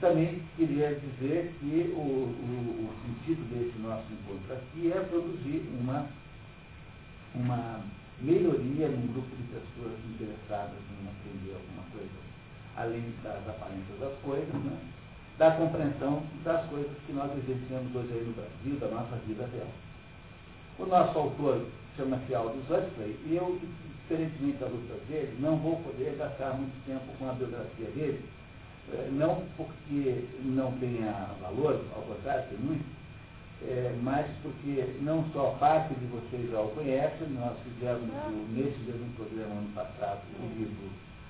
também queria dizer que o, o, o, sentido desse nosso encontro aqui é produzir uma, uma melhoria num grupo de pessoas interessadas em aprender alguma coisa, além das aparências das coisas, né? da compreensão das coisas que nós vivenciamos hoje aí no Brasil, da nossa vida real. O nosso autor chama-se Aldous Huxley, e eu, diferentemente da luta dele, não vou poder gastar muito tempo com a biografia dele, não porque não tenha valor, ao contrário, tem muito, é, mas porque não só parte de vocês já o conhecem, nós fizemos o, nesse mesmo programa ano passado o livro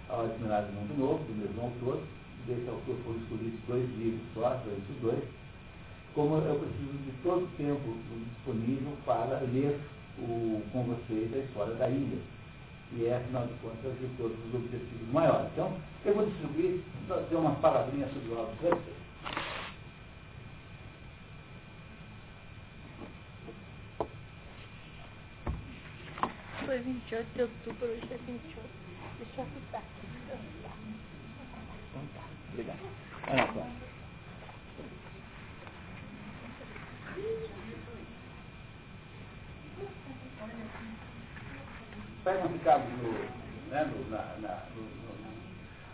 Ao Admirável Mundo Novo, do mesmo autor, desse autor foram escolhidos dois livros só, esses dois, como eu preciso de todo o tempo disponível para ler o, com vocês a história da ilha. E é, afinal de contas, de todos os objetivos maiores. Então, eu vou distribuir, só dizer umas palavrinhas sobre o Aldo Huxley. Foi 28 de outubro, hoje é 28. Deixa eu apitar aqui. Então tá, obrigado. Olha só. Pega um recado no, né, no, na, na, no, no,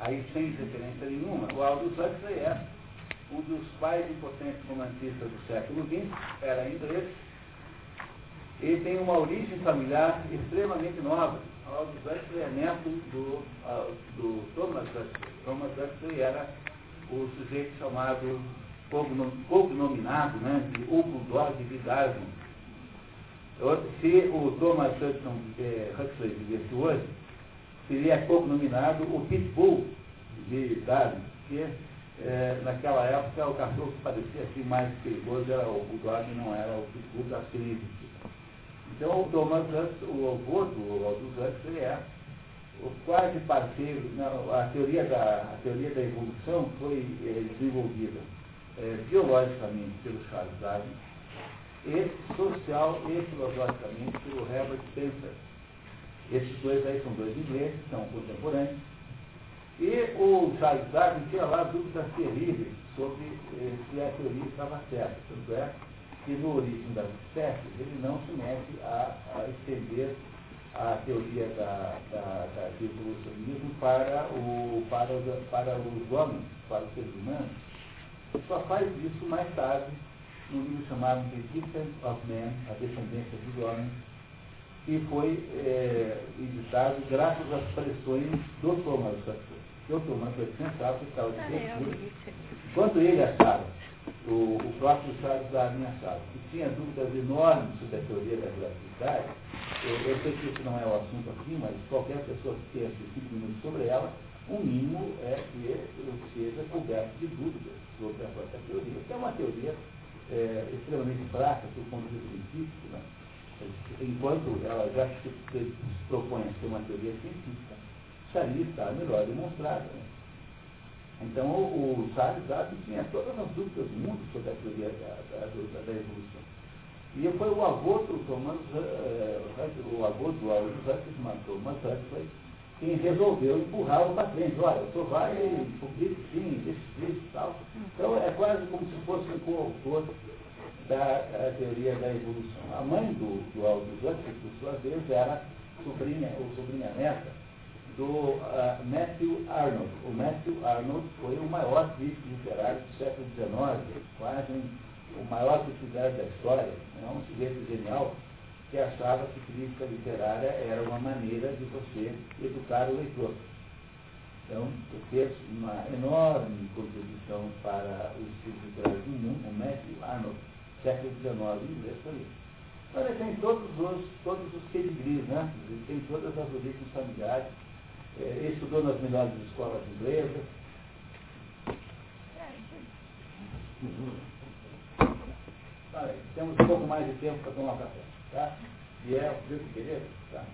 aí sem referência nenhuma, o Aldous Huxley é um dos mais importantes romancistas do século XX, era inglês, ele tem uma origem familiar extremamente nova. Aldous Huxley é neto do, uh, do Thomas Huxley. Thomas Huxley era o sujeito chamado, cognominado, né, de Hugo Dog de Darwin se o Thomas Hudson, é, Huxley vivesse hoje, seria pouco nominado o Pitbull de Darwin, que é, naquela época o cachorro que parecia assim mais perigoso era o Bulldog, não era o Pitbull das crises. Então o Thomas Hudson, o avô do Aldous Huxley é o quase parceiro, não, a, teoria da, a teoria da evolução foi é, desenvolvida é, biologicamente pelo Charles Darwin, e social e filosoficamente pelo Herbert Spencer. Esses dois aí são dois ingleses, são contemporâneos. E o Charles Darwin tinha lá dúvidas terríveis sobre eh, se a teoria estava certa. Tanto é que no origem das espécies ele não se mete a, a estender a teoria da, da, da, do evolucionismo para, o, para, para os homens, para os seres humanos. Só faz isso mais tarde um livro chamado The Descent of Man, A Descendência dos Homens, que foi é, editado graças às pressões do Thomas Huxley. O Thomas pensava que estava de perfil. Enquanto ele achava, o, o próprio Charles Darwin achava, que tinha dúvidas enormes sobre a teoria da relatividade, eu, eu sei que isso não é o assunto aqui, mas qualquer pessoa que tenha cinco minutos sobre ela, o mínimo é que seja coberto de dúvidas sobre a própria teoria, que é uma teoria é, extremamente fraca do ponto de vista científico, né? enquanto ela já se, se propõe a ser uma teoria científica, isso ali está melhor demonstrada. Né? Então, o, o Charles Darwin tinha todas as dúvidas do mundo sobre a teoria da, da, da, evolução. E foi o avô do Thomas, uh, o avô do Aldous Huxley, Thomas Huxley, quem resolveu empurrá-lo para frente. Olha, o senhor vai publica sim, deixa e tal. Então é quase como se fosse um coautor da teoria da evolução. A mãe do, do Aldous Huxley, por sua vez, era sobrinha ou sobrinha neta do uh, Matthew Arnold. O Matthew Arnold foi o maior crítico literário do século XIX, quase um, o maior crítico da história, é um sujeito genial que achava que crítica literária era uma maneira de você educar o leitor. Então, fez uma enorme contribuição para os estudos literários do mundo, o Matthew Arnold, século XIX, inglês foi. Então, ele tem todos os, todos os pedigrees, né? Ele tem todas as origens familiares. É, estudou nas melhores escolas inglesas. Uhum. temos um pouco mais de tempo para tomar café. Tá? E é o Filipe Pereira. Tá?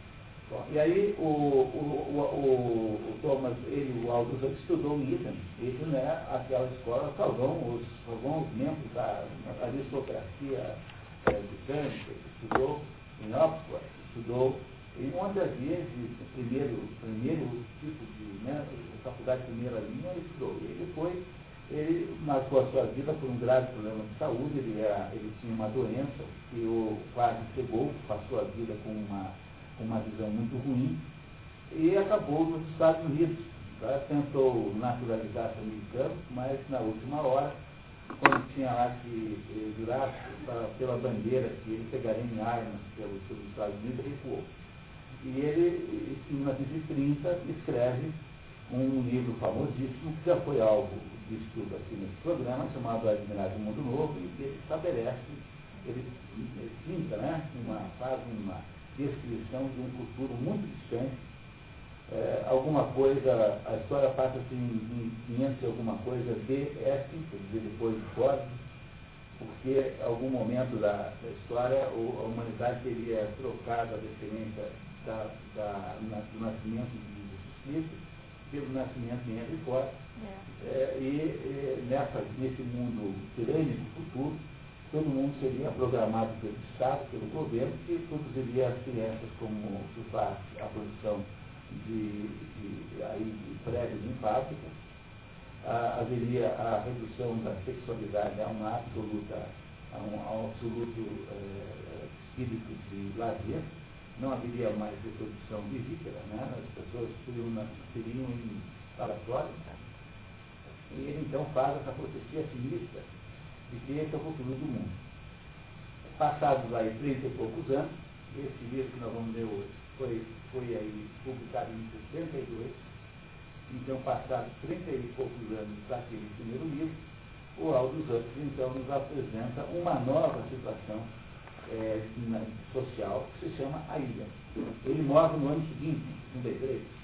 Bom, e aí o, o, o, o, Thomas, ele, o Aldous estudou em Eton. Eton é aquela escola que os, salvão os membros da aristocracia é, britânica, estudou em Oxford, estudou em onde havia de primeiro, primeiro tipo de né, faculdade de primeira linha, estudou. Ele foi, ele marcou a sua vida por um grave problema de saúde, ele, era, ele tinha uma doença que o quase cegou, passou a vida com uma, com uma visão muito ruim, e acabou nos Estados Unidos. Tá? Tentou naturalizar-se americano, mas na última hora, quando tinha lá que eh, jurar pela bandeira que ele pegaria em armas pelos, pelos Estados Unidos, recuou. E ele, em 1930, escreve um livro famosíssimo que já foi alvo de estudo aqui nesse programa, chamado Admirável Mundo Novo, e ele estabelece, ele, ele pinta, né, uma, faz uma descrição de um futuro muito distante. É, alguma coisa, a história passa assim em 500 e alguma coisa DS, quer dizer, depois de Ford, porque em algum momento da, da história a humanidade teria trocado a descendência da, da, do nascimento de Jesus Cristo pelo nascimento de Henry Ford. É. É, e, e nessa, nesse mundo tirânico futuro, todo mundo seria programado pelo Estado, pelo governo, que produziria as crianças como se faz a produção de, de, aí, de prédios em fábrica. Ah, haveria a redução da sexualidade a uma absoluta, a um, a um absoluto eh, espírito de lazer não haveria mais reprodução vivípara, né? as pessoas seriam, seriam em falatório. E ele então faz essa profecia sinistra de que esse é o futuro do mundo. Passados aí 30 e poucos anos, esse livro que nós vamos ler hoje foi, foi aí publicado em 62, então passados 30 e poucos anos daquele primeiro livro, o Aldo Zantes então nos apresenta uma nova situação é, social que se chama A Ilha. Ele morre no ano seguinte, em 53.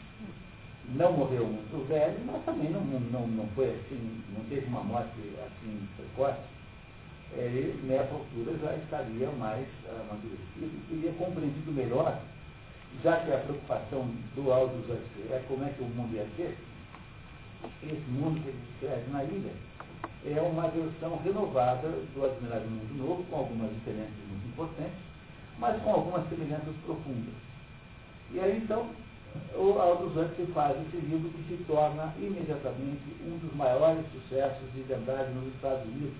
Não morreu muito velho, mas também não, não, não foi assim, não teve uma morte assim precoce. É, ele, nessa altura, já estaria mais amadurecido e teria compreendido melhor, já que a preocupação do Aldous Huxley é como é que o mundo ia ser, esse mundo que ele descreve na ilha é uma versão renovada do Admirável Mundo Novo, com algumas diferenças importantes, mas com algumas semelhanças profundas. E aí então, o Aldous Huxley faz esse livro que se torna imediatamente um dos maiores sucessos de verdade nos Estados Unidos.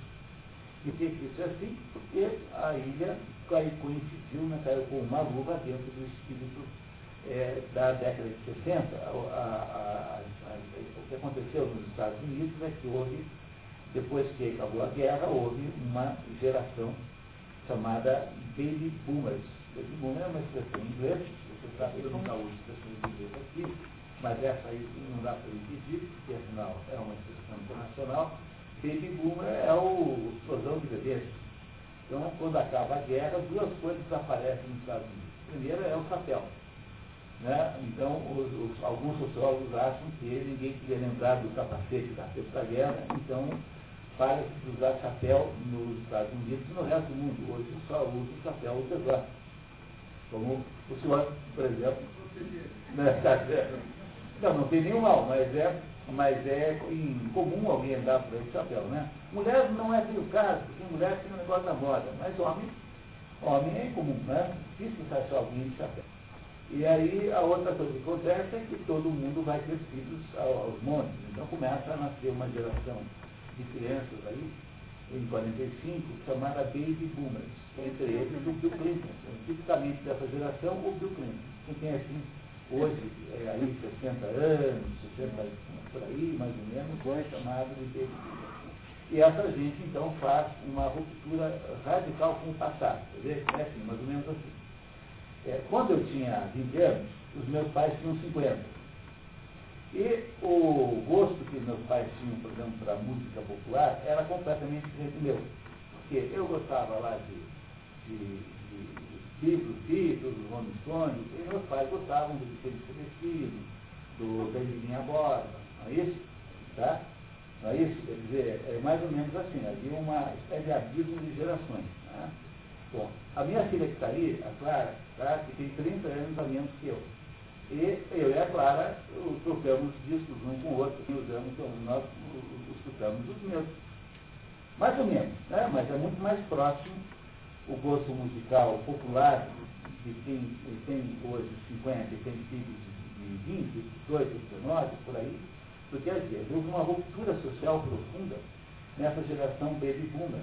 E por que isso assim? Porque a ilha caiu, coincidiu, né, caiu com uma luva dentro do espírito é, da década de 60. A, a, a, o que aconteceu nos Estados Unidos é que houve, depois que acabou a guerra, houve uma geração chamada baby boomers. Baby boomer é uma expressão em inglês, você sabe, eu nunca uso aqui, mas essa aí não dá para impedir, porque afinal é uma expressão internacional. Baby boomer é o explosão de bebês. Então, quando acaba a guerra, duas coisas aparecem nos Estados Unidos. Primeiro é o chapéu. Né? Então, os, os, alguns sociólogos acham que ninguém queria lembrar do capacete da Terceira Guerra, então para se usar chapéu nos Estados Unidos e no resto do mundo. Hoje só usa o chapéu ultrasar. Como o senhor, por exemplo. Né? Não, não tem nenhum mal, mas é, mas é incomum alguém andar por esse chapéu, né? Mulher não é o caso, porque mulher tem um negócio da moda, mas homem, homem é incomum, né? Difícil achar alguém de chapéu. E aí a outra coisa que acontece é que todo mundo vai crescidos aos montes. Então começa a nascer uma geração de crianças aí, em 45, chamada Baby Boomers, entre eles o Bill Clinton, tipicamente dessa geração, o Bill Clinton. Quem tem assim, hoje, é, aí 60 anos, 60 por aí, mais ou menos, é chamado de Boomers. E essa gente, então, faz uma ruptura radical com o passado. Dizer, é assim, mais ou menos assim. É, quando eu tinha 20 anos, os meus pais tinham 50. E o gosto que meus pais tinham, por exemplo, para música popular era completamente diferente meu. Porque eu gostava lá de, de, de Beatles, Beatles, Rolling Stones, e meus pais gostavam do Vicente Celestino, do Davidinha Borba, não é isso? Tá? Não é isso? Quer dizer, é mais ou menos assim, havia uma espécie de abismo de gerações. Né? Bom, a minha filha que está aí, a Clara, tá? que tem 30 anos a menos que eu, e eu e a Clara trocamos discos um com o outro, e usamos, nós escutamos os meus. Mais ou menos, né? mas é muito mais próximo o gosto musical popular de quem tem hoje 50 e tem filhos de 20, 18, 19, por aí, porque às vezes houve uma ruptura social profunda nessa geração baby boomer.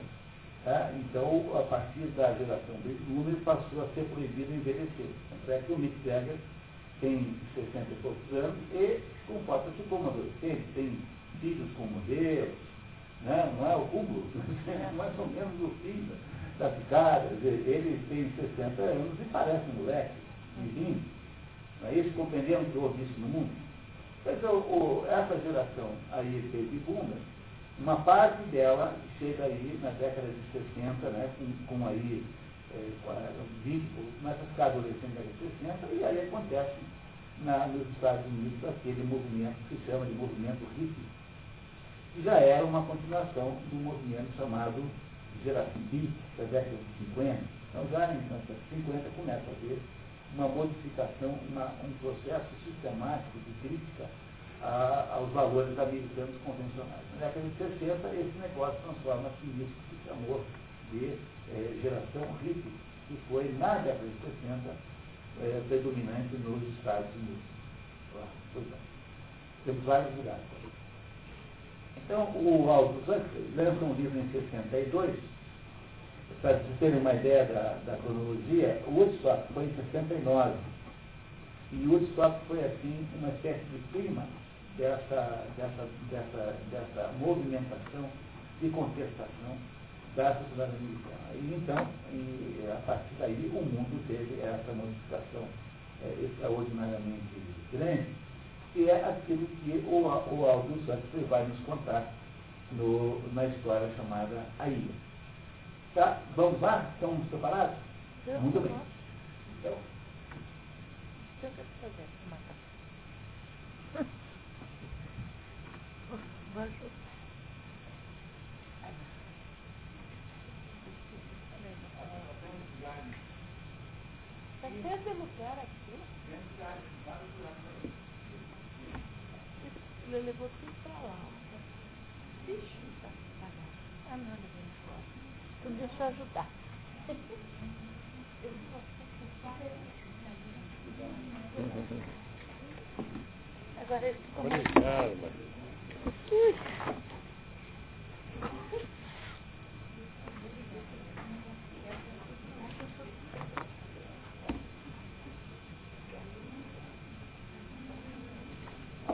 Tá? Então, a partir da geração baby boomer, passou a ser proibido envelhecer. Tanto é que o Mick Jagger tem 60 e poucos anos e comporta-se como adolescente, tem filhos com modelos, né? não é o cúmulo, é mais ou menos o fim da picada. Ele tem 60 anos e parece um moleque, de Não é isso? Compreendemos que houve isso no mundo? Mas o, o, essa geração aí, baby boomer, uma parte dela chega aí na década de 60, né, com, com aí é, 20, começa a ficar adolescente na década de 60, e aí acontece na, nos Estados Unidos aquele movimento que se chama de movimento hippie, que já era uma continuação do movimento chamado beat da década de 50. Então já em 1950 começa a haver uma modificação, uma, um processo sistemático de crítica a, aos valores americanos convencionais. Na década de 60, esse negócio transforma-se nisso que se chamou de eh, geração hippie, que foi, na década de 60, eh, predominante nos Estados Unidos. Pois é. Temos vários lugares. Então, o Aldous Huxley lança um livro em 62, para vocês terem uma ideia da, da cronologia, o Woodstock foi em 69. E o Woodstock foi, assim, uma espécie de clima dessa, dessa, dessa, dessa movimentação e contestação da sociedade americana. E então, e, a partir daí, o mundo teve essa modificação é, extraordinariamente grande que é aquilo que o, o Aldous Huxley vai nos contar no, na história chamada A Ilha. Tá? Vamos lá? Estamos preparados? Eu Muito bem. Então, o que eu quero fazer? Matar. Ajudar. Tá lugar aqui. Ele levou tudo pra lá. Ixi, tá cagado. Ah, não, fora. Deixa eu ajudar. Agora ele ficou. Obrigado, Maria.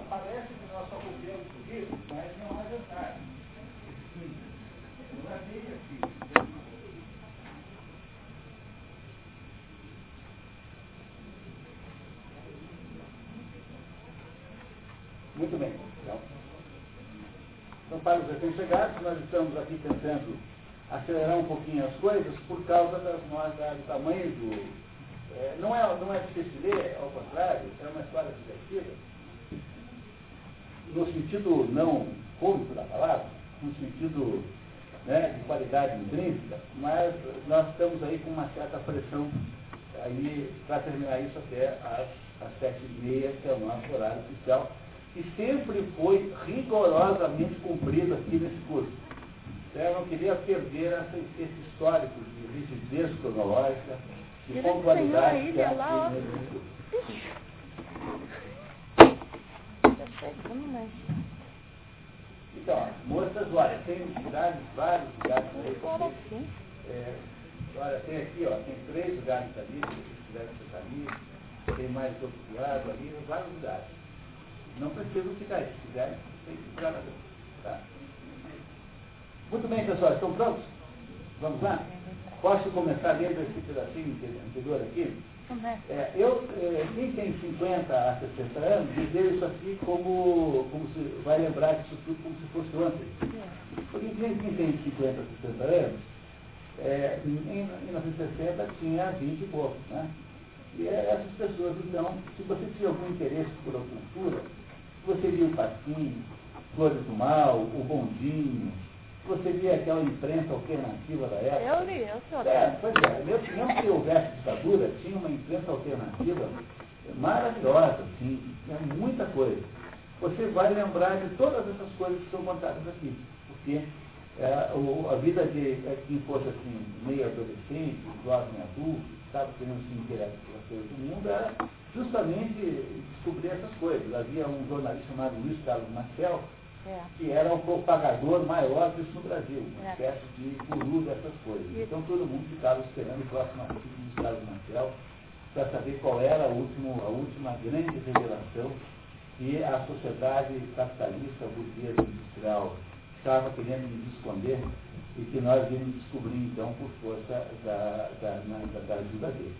Parece que nós só copiamos o livro, mas não é verdade. Não é bem assim. Muito bem. Então, então para os recém-chegados, nós estamos aqui tentando acelerar um pouquinho as coisas por causa das nossas, do tamanho do. é, não, é, não é difícil ler, ao contrário, é uma história divertida no sentido não cômico da palavra, no sentido né, de qualidade intrínseca, mas nós estamos aí com uma certa pressão aí para terminar isso até às, às sete e meia, que é o nosso horário oficial, que sempre foi rigorosamente cumprido aqui nesse curso. Então, Eu não queria perder essa, esse histórico de rigidez cronológica, de Ele pontualidade ensinou que lá, aqui nesse- mas... Então, moças, olha, tem lugares, vários lugares aí. É, olha, tem aqui, ó, tem três lugares ali, se vocês quiserem sentar ali, tem mais outro lado ali, vários lugares. Não precisam ficar aí, se quiserem, tem que ficar dentro. Tá? Muito bem, pessoal, estão prontos? Vamos lá? Posso começar lendo esse pedacinho anterior aqui? É, eu, é, quem tem 50 a 60 anos, dizer isso aqui como, como se, vai lembrar disso tudo como se fosse ontem. Porque quem, tem 50 a 60 anos, é, em, em 1960 tinha 20 e poucos, né? E é, essas pessoas, então, se você tinha algum interesse por a cultura, você via o Pasquim, Flores do Mal, o Bondinho, você via aquela imprensa alternativa da época. Eu li, eu sou É, pois é, mesmo, que houvesse ditadura, tinha uma imprensa alternativa maravilhosa, assim, tinha muita coisa. Você vai lembrar de todas essas coisas que são contadas aqui, porque é, o, a vida de é, quem fosse assim, meio adolescente, jovem adulto, estava querendo se interessar pelas coisas do mundo, era justamente descobrir essas coisas. Havia um jornalista chamado Luiz Carlos Marcel, É. que era o propagador maior disso no Brasil, uma É. espécie de guru dessas coisas. Então todo mundo ficava esperando o próximo artigo do Estado Marcial para saber qual era a última, a última grande revelação que a sociedade capitalista, burguesa, industrial estava querendo nos esconder e que nós íamos descobrir então por força da, da, na- da- da ajuda dele.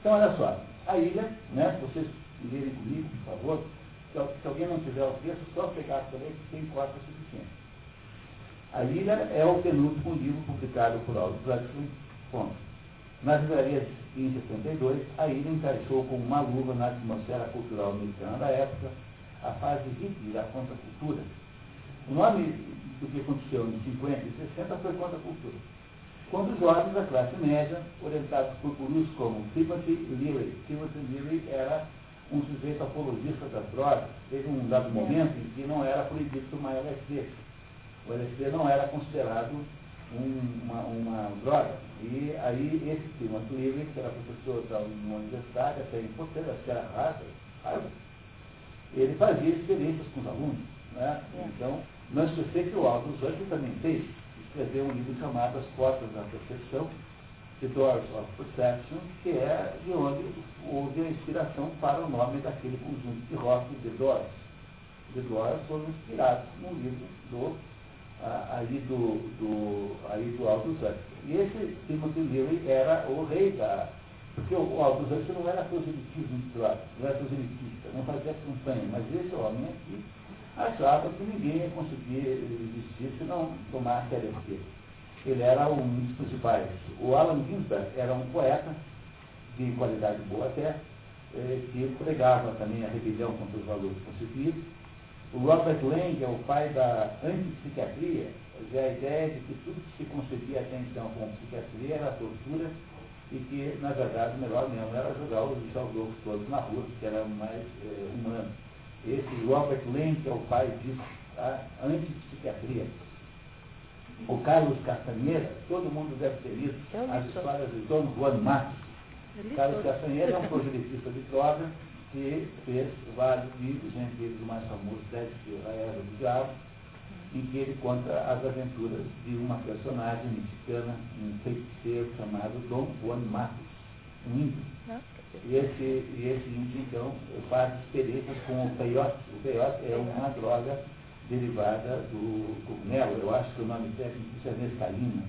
Então olha só, a ilha, né, vocês lerem comigo, por favor, se, al- se alguém não tiver o texto, só pegar também que tem cópia suficiente. A ilha é o penúltimo livro publicado por Aldous Huxley, ponto. Nas livrarias em 72, a ilha encaixou com uma luva na atmosfera cultural americana da época a fase hippie da contracultura. O nome do que aconteceu em 50 e 60 foi contracultura. Quando os jovens da classe média, orientados por gurus como Timothy Leary, Timothy Leary era um sujeito apologista das drogas, teve um dado momento em que não era proibido tomar LSD. O LSD não era considerado um- uma, uma droga. E aí esse Timothy Leary, que era professor da uma universidade, até importante, acho que era Harvard, Harvard, ele fazia experiências com os alunos. Né? É. Então, não esquecer que o Aldous Huxley também fez, escreveu um livro chamado As Portas da Percepção, The Doors of Perception, que é de onde houve a inspiração para o nome daquele conjunto de rock, The Doors. The Doors foram inspirados no livro do, ah, aí do, do, aí do Aldous Huxley. E esse Timothy Leary era o rei da... Porque o Aldous Huxley não era drogas, não era proselitista, não fazia campanha, mas esse homem aqui achava que ninguém ia conseguir existir se não tomasse LSD. Ele era um dos principais. O Alan Ginsberg era um poeta de qualidade boa até, eh, que pregava também a rebelião contra os valores concebidos. O Robert Lang é o pai da antipsiquiatria, quer dizer, a ideia de que tudo que se concebia até então como psiquiatria era tortura e que, na verdade, o melhor mesmo era jogar os jogos todos na rua, que era mais eh, humano. Esse Robert Lang é o pai disso, a antipsiquiatria. O Carlos Castanheira, todo mundo deve ter lido as histórias de Dom Juan Matos. Carlos. Castanheira é um proselitista de droga que fez vários livros, entre eles o mais famoso, Deve ser a Era do Diabo, em que ele conta as aventuras de uma personagem mexicana, um feiticeiro chamado Dom Juan Matos, um índio. E esse, e esse índio, então, faz experiências com o peiote. O peiote é uma droga derivada do cogumelo, eu acho que o nome técnico é mescalina.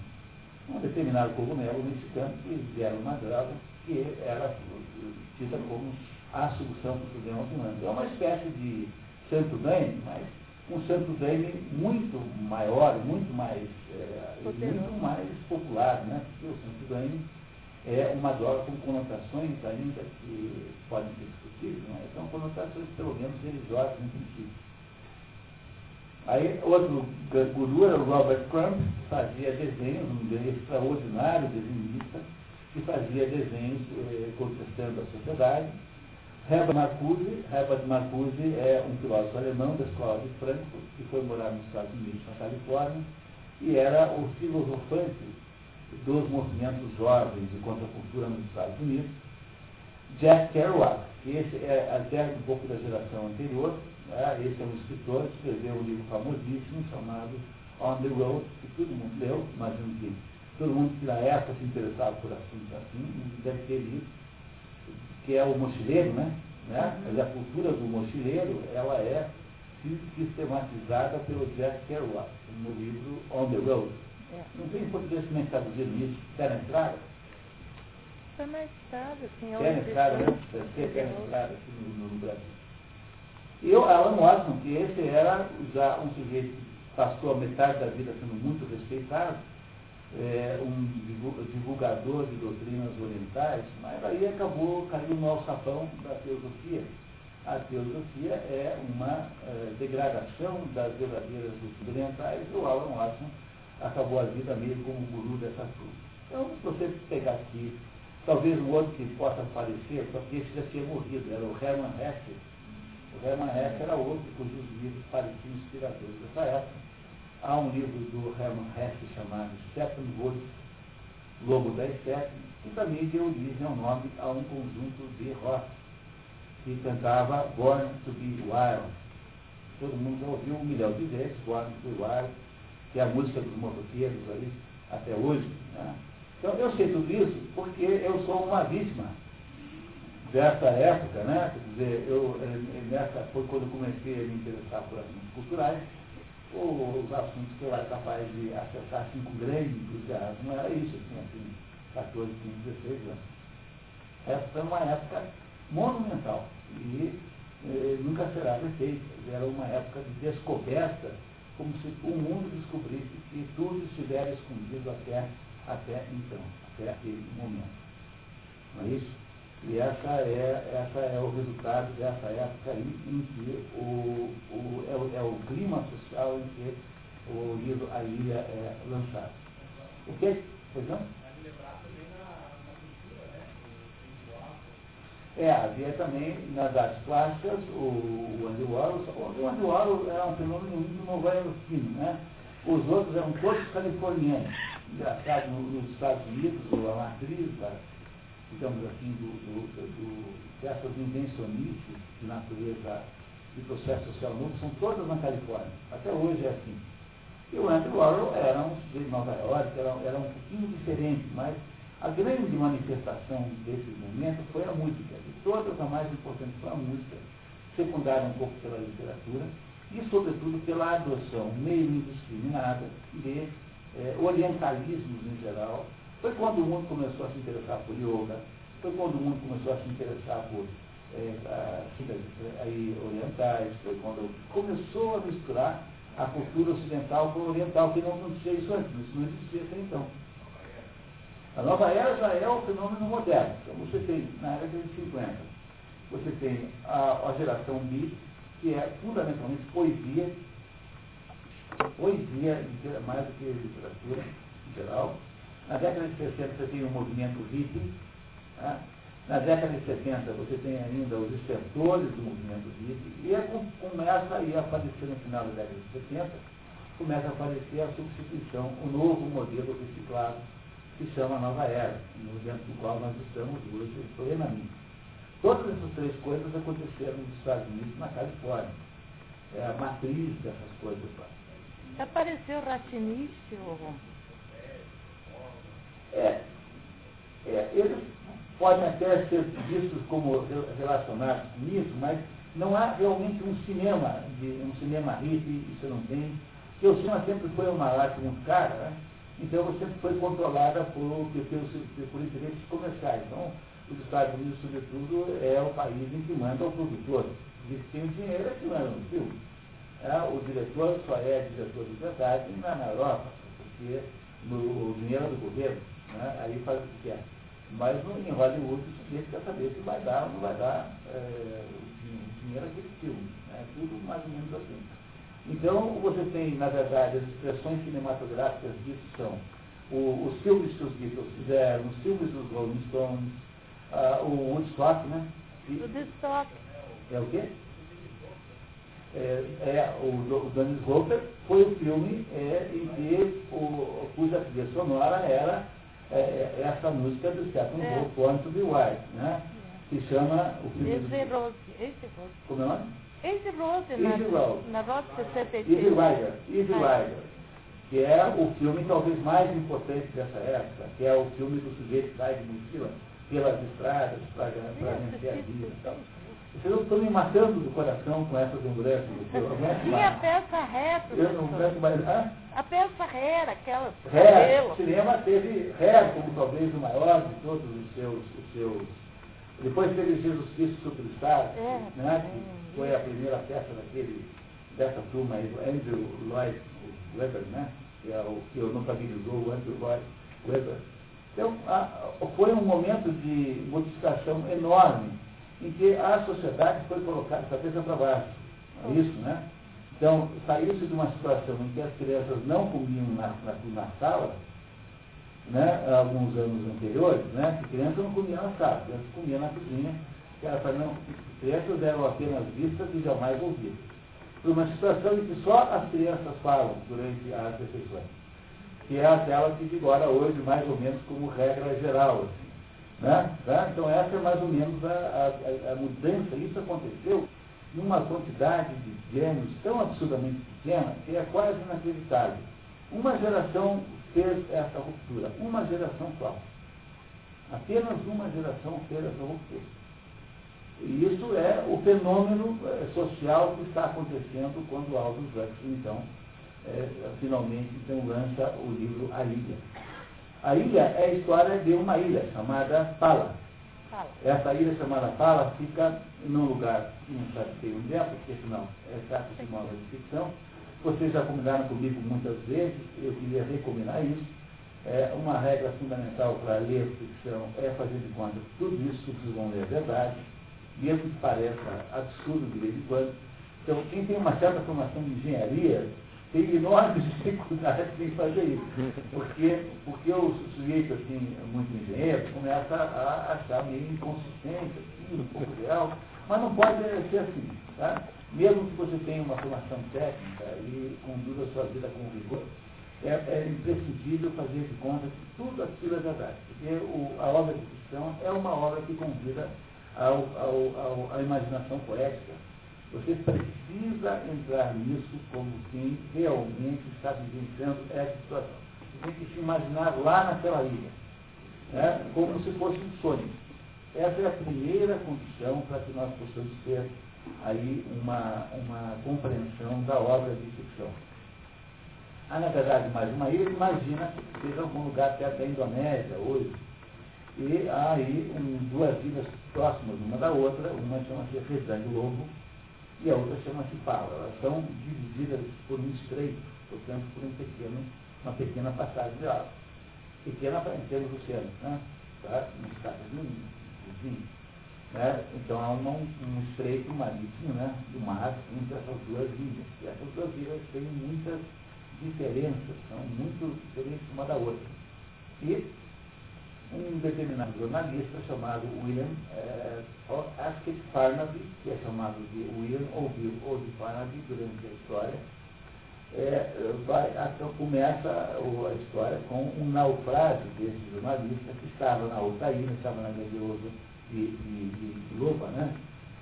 Um determinado cogumelo mexicano que era uma droga que era tida como a solução para os problemas humanos. É uma espécie de santo daime, mas um santo daime muito maior, muito mais, é, muito mais popular, né? Porque o santo daime é uma droga com conotações ainda que podem ser discutidas, mas são conotações pelo menos religiosas em princípio. Aí outro guru era o Robert Crumb, que fazia desenhos, um extraordinário desenhista, que fazia desenhos eh, contestando a sociedade. Herbert Marcuse, Herbert Marcuse é um filósofo alemão da escola de Frankfurt, que foi morar nos Estados Unidos, na Califórnia, e era o filosofante dos movimentos jovens de contracultura nos Estados Unidos. Jack Kerouac, que esse é até um pouco da geração anterior, né? esse é um escritor que escreveu um livro famosíssimo chamado On the Road, que todo mundo leu, imagino que todo mundo que na época se interessava por assuntos assim, deve ter lido, que é o mochileiro, né? né? Mas a cultura do mochileiro, ela é sistematizada pelo Jack Kerouac, no livro On the Road. É. Não tem em português é que está traduzido isso? Terra Estrada? Foi mais tarde, assim, Terra hoje Estrada, né? depois- Deve ser Estrada aqui no, no Brasil. E o Alan Watson, que esse era já um sujeito que passou a metade da vida sendo muito respeitado, é, um divu- divulgador de doutrinas orientais, mas aí acabou caindo no alçapão da teosofia. A teosofia é uma é, degradação das verdadeiras doutrinas orientais o Alan Watson acabou a vida mesmo como guru dessa turma. Então, se você pegar aqui, talvez um outro que possa aparecer, só que esse já tinha morrido, era o Hermann Hesse. O Hermann Hesse era outro cujos livros pareciam inspiradores dessa época. Há um livro do Hermann Hesse chamado Steppenwolf, Lobo das Sete, que também deu origem ao nome a um conjunto de rock que cantava Born to be Wild. todo mundo já ouviu um milhão de vezes, Born to War, que é a música dos motoqueiros aí, até hoje. Né? Então eu sei tudo isso porque eu sou uma vítima dessa época, né? Quer dizer, eu, nessa, foi quando comecei a me interessar por assuntos culturais, os assuntos que eu era capaz de acessar assim, com grande entusiasmo era isso, assim, assim 14, 15, 16 anos. Essa foi uma época monumental e eh, nunca será perfeita. Era uma época de descoberta, como se o mundo descobrisse que tudo estivesse escondido até, até então, até aquele momento. Não é isso? E essa é, essa é o resultado dessa época aí, em que o, o, é, o, é o clima social em que o livro A Ilha é lançado. O que? Pois não? É, havia também nas artes plásticas o, Andy Warhol, o Andy Warhol era um fenômeno muito nova-iorquino, né? Os outros eram todos californianos. Engraçado, nos Estados Unidos, a matriz da, digamos assim, do, do, do, dessas invencionistas de natureza de processo social novo são todas na Califórnia. Até hoje é assim. E o Andy Warhol era um de Nova York, era, era um pouquinho diferente, mas a grande manifestação desse momento foi a música. E todas a mais importante foi a música, secundária um pouco pela literatura e, sobretudo, pela adoção meio indiscriminada de eh, orientalismos em geral, foi quando o mundo começou a se interessar por yoga, foi quando o mundo começou a se interessar por é, aí, orientais, foi quando começou a misturar a cultura ocidental com a oriental, que não acontecia isso antes, isso não existia até então. A nova era já é o fenômeno moderno. Então você tem, na década de 50, você tem a, a geração beat, que é fundamentalmente poesia, poesia mais do que literatura em geral, na década de 60 você tem o movimento hippie. Tá? Na década de 70 você tem ainda os estertores do movimento hippie. E é, começa aí a aparecer no final da década de 70, começa a aparecer a substituição, o novo modelo reciclado, que chama Nova Era, no dentro do qual nós estamos hoje plenamente. Todas essas três coisas aconteceram nos Estados Unidos na Califórnia. É a matriz dessas coisas lá. Apareceu ratinício, é, é, eles podem até ser vistos como relacionados com isso, mas não há realmente um cinema, de, um cinema hippie, isso não tem. Porque o cinema sempre foi uma arte muito cara, né? Então sempre foi controlada por, por, por interesses comerciais. Então, os Estados Unidos, sobretudo, é o país em que manda o produtor. Que tem o dinheiro é que manda no filme. É, o diretor só é diretor de verdade na, na Europa, porque no, o dinheiro é do governo né? aí faz o que quer. Mas no, em Hollywood o sujeito quer saber se vai dar ou não vai dar é, o dinheiro aquele filme. Né? Tudo mais ou menos assim. Então você tem, na verdade, as expressões cinematográficas disso são o, os filmes que os Beatles fizeram, os filmes dos Rolling Stones, uh, o Woodstock, né? E, Woodstock. É o quê? É, é, o, o Dennis Hopper foi o filme é, em que o, cuja trilha sonora era é, é, essa música do Stephen é. Born to Be Wild, né? Que chama o filme. Easy do... Como é o nome? Easy Easy na, Rose. na Rose 63. Easy Rider. Easy Rider. Que é o filme talvez mais importante dessa época, que é o filme do sujeito que sai de mochila pelas estradas para vencer a vida. Então, vocês estão me matando do coração com essas lembranças do seu. E a peça reta? Eu não aguento mais. A peça Rera, aquela. Rera, o cinema teve Rera como talvez o maior de todos os seus. Os seus depois teve Jesus Cristo Superstar, é, né, que foi a primeira peça daquele, dessa turma aí, do Andrew Lloyd Webber, né, que, é o, que notabilizou o Andrew Lloyd Webber. Então, a, foi um momento de modificação enorme em que a sociedade foi colocada cabeça para baixo. É isso, né? Então, saiu-se de uma situação em que as crianças não comiam na, na, na sala, né, alguns anos anteriores, né, que crianças não comiam na sala, crianças comiam na cozinha, que era para não, crianças eram apenas vistas e jamais ouvidas. Por uma situação em que só as crianças falam durante as refeições, que é aquela que vigora hoje mais ou menos como regra geral. Assim, né? Tá? Então essa é mais ou menos a, a, a mudança, isso aconteceu numa quantidade de gêmeos tão absurdamente pequena que é quase inacreditável. Uma geração fez essa ruptura, uma geração só. Apenas uma geração fez essa ruptura. E isso é o fenômeno eh, social que está acontecendo quando Aldous Huxley, então, é, finalmente então, lança o livro A Ilha. A ilha é a história de uma ilha chamada Pala. Pala. Essa ilha chamada Pala fica num lugar que não sabe bem onde é, porque senão é trata de uma de ficção. Vocês já combinaram comigo muitas vezes, eu queria recomendar isso. É, uma regra fundamental para ler ficção é fazer de conta que tudo isso que vocês vão ler é verdade, mesmo que pareça absurdo de vez em quando. Então, quem tem uma certa formação de engenharia tem enormes dificuldades em fazer isso. Porque, porque o sujeito, assim, muito engenheiro, começa a achar meio inconsistente, assim, um pouco real, mas não pode ser assim. Tá? Mesmo que você tenha uma formação técnica e conduza a sua vida com rigor, é, é imprescindível fazer de conta que tudo aquilo é verdade. Porque o, a obra de ficção é uma obra que convida ao, ao, ao, à imaginação poética você precisa entrar nisso como quem realmente está vivenciando essa situação. Você tem que se imaginar lá naquela ilha, né? como se fosse um sonho. Essa é a primeira condição para que nós possamos ter aí uma, uma compreensão da obra de ficção. Há, na verdade, mais uma ilha, imagina que seja algum lugar perto da Indonésia hoje. E há aí um, duas ilhas próximas uma da outra, uma chama-se Redangue Lobo, e a outra chama-se Pala. Elas são divididas por um estreito, portanto, por um pequeno, uma pequena passagem de água. Pequena em termos oceanos, né? Tá? Não está vizinho. Né? Então há uma, um estreito marítimo né? do mar entre essas duas ilhas. E essas duas ilhas têm muitas diferenças, são muito diferentes uma da outra. E um determinado jornalista chamado William é, Asked Farnaby, que é chamado de William ou de Farnaby durante a história, é, vai, então começa a história com um naufrágio desse jornalista que estava na ilha, estava na Mediosa de, de, de, de Luba, né?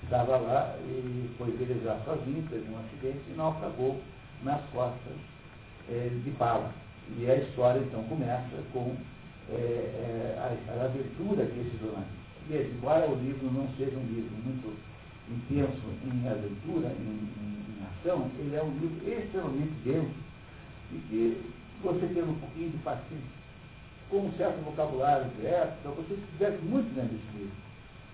Estava lá e foi velejar sozinho, teve um acidente e naufragou nas costas é, de Pala. E a história então começa com é, é, a, a, abertura desse jornalismo. Veja, embora o livro não seja um livro muito intenso em aventura, em, em, em ação, ele é um livro extremamente denso e que você tendo um pouquinho de paciência, com um certo vocabulário direto, então você se diverte muito dentro desse livro.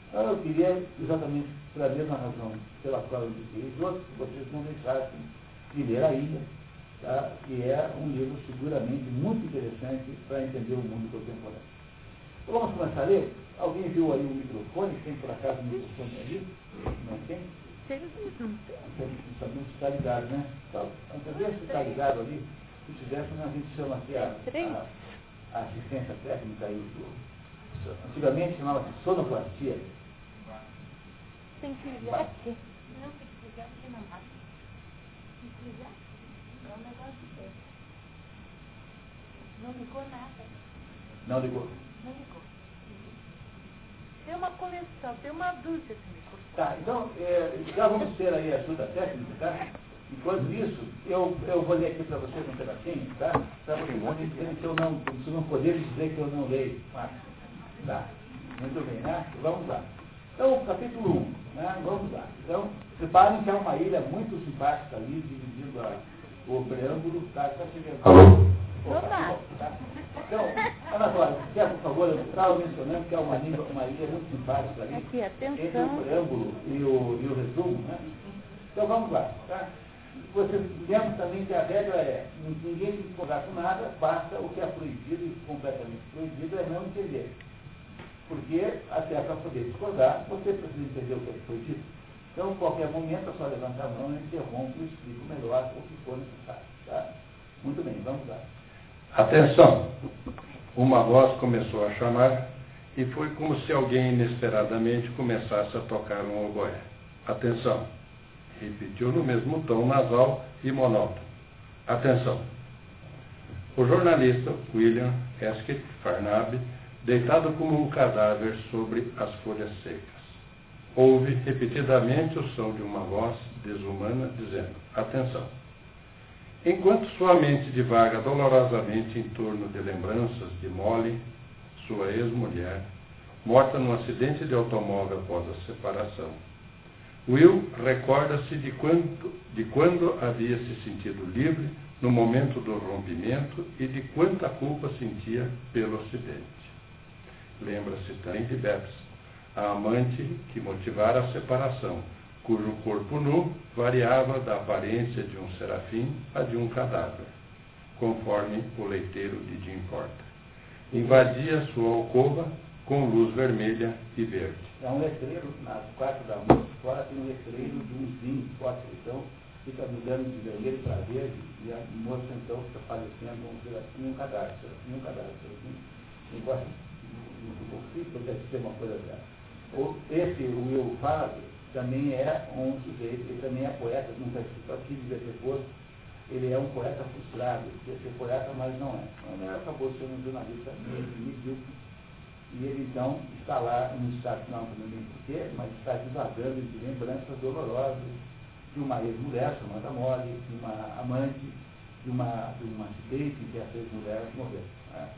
Então eu queria, exatamente pela mesma razão pela qual eu disse outros, que vocês não deixassem de ler a ilha, tá? que é um livro seguramente muito interessante para entender o mundo contemporâneo. Então, vamos começar a ler? Alguém viu aí o microfone? Tem por acaso um microfone ali? Não tem? Tem, não tem. Sabemos se está ligado, né? Então, entendeu se está ligado ali? Se tivesse, a gente chama aqui a, a, a assistência técnica aí do. Antigamente chamava-se sonoplastia. Tem que ligar aqui. Não, tem que ligar aqui na máquina. Tem que ligar? É um negócio desse. Não ligou nada. Não ligou? Não ligou. Tem uma coleção, tem uma dúzia de microfones. Tá, então, é, já vamos ter aí a ajuda técnica, tá? Enquanto isso, eu, eu vou ler aqui para vocês um pedacinho, tá? Para vocês não dizerem que eu não, se não poder dizer que eu não leio. Tá, muito bem, né? Vamos lá. Então, capítulo 1, né? Vamos lá. Então, reparem que é uma ilha muito simpática ali, dividindo a o preâmbulo está tá chegando. Alô? Opa, tá. Então, Ana quer, por favor, eu estava mencionando que é uma, língua, uma ilha muito simpática ali. Aqui, atenção. Entre o preâmbulo e o, e o resumo, né? Então vamos lá, tá? Vocês lembram também que a regra é, ninguém se discordar com nada, basta o que é proibido e completamente proibido é não entender. Porque até para poder discordar, você precisa entender o que é proibido. Então, em qualquer momento, é só levantar a mão, eu interrompo e explico melhor o que for necessário. Tá? Muito bem, vamos lá. Atenção! Uma voz começou a chamar e foi como se alguém inesperadamente começasse a tocar um oboé. Atenção! Repetiu no mesmo tom nasal e monótono. Atenção! O jornalista William Hesketh Farnaby, deitado como um cadáver sobre as folhas secas ouve repetidamente o som de uma voz desumana dizendo: Atenção! Enquanto sua mente divaga dolorosamente em torno de lembranças de Molly, sua ex-mulher, morta num acidente de automóvel após a separação, Will recorda-se de de quando havia se sentido livre no momento do rompimento e de quanta culpa sentia pelo acidente. Lembra-se também de Bebs, a amante que motivara a separação, cujo corpo nu variava da aparência de um serafim a de um cadáver, conforme o leiteiro de Jim Porter. Invadia sua alcova com luz vermelha e verde. É um letreiro, na quarto da moça, fora tem um letreiro de uns vinhos fortes, então fica mudando de vermelho para verde, e a moça então está parecendo um serafim um cadáver, serafim um cadáver, serafim. Embora muito conflito, deve ser uma coisa dessa. Esse Will Fábio também é um sujeito, ele também é poeta, escrito aqui, devia ter posto, ele é um poeta frustrado, quer ser poeta, mas não é. Ele acabou sendo um jornalista medíocre e ele então está lá no estado, não também porquê, mas está divagando de lembranças dolorosas de uma ex-mulher chamada Molly, de uma amante, de uma, de uma acidente em que essa ex-mulher morreu. Né?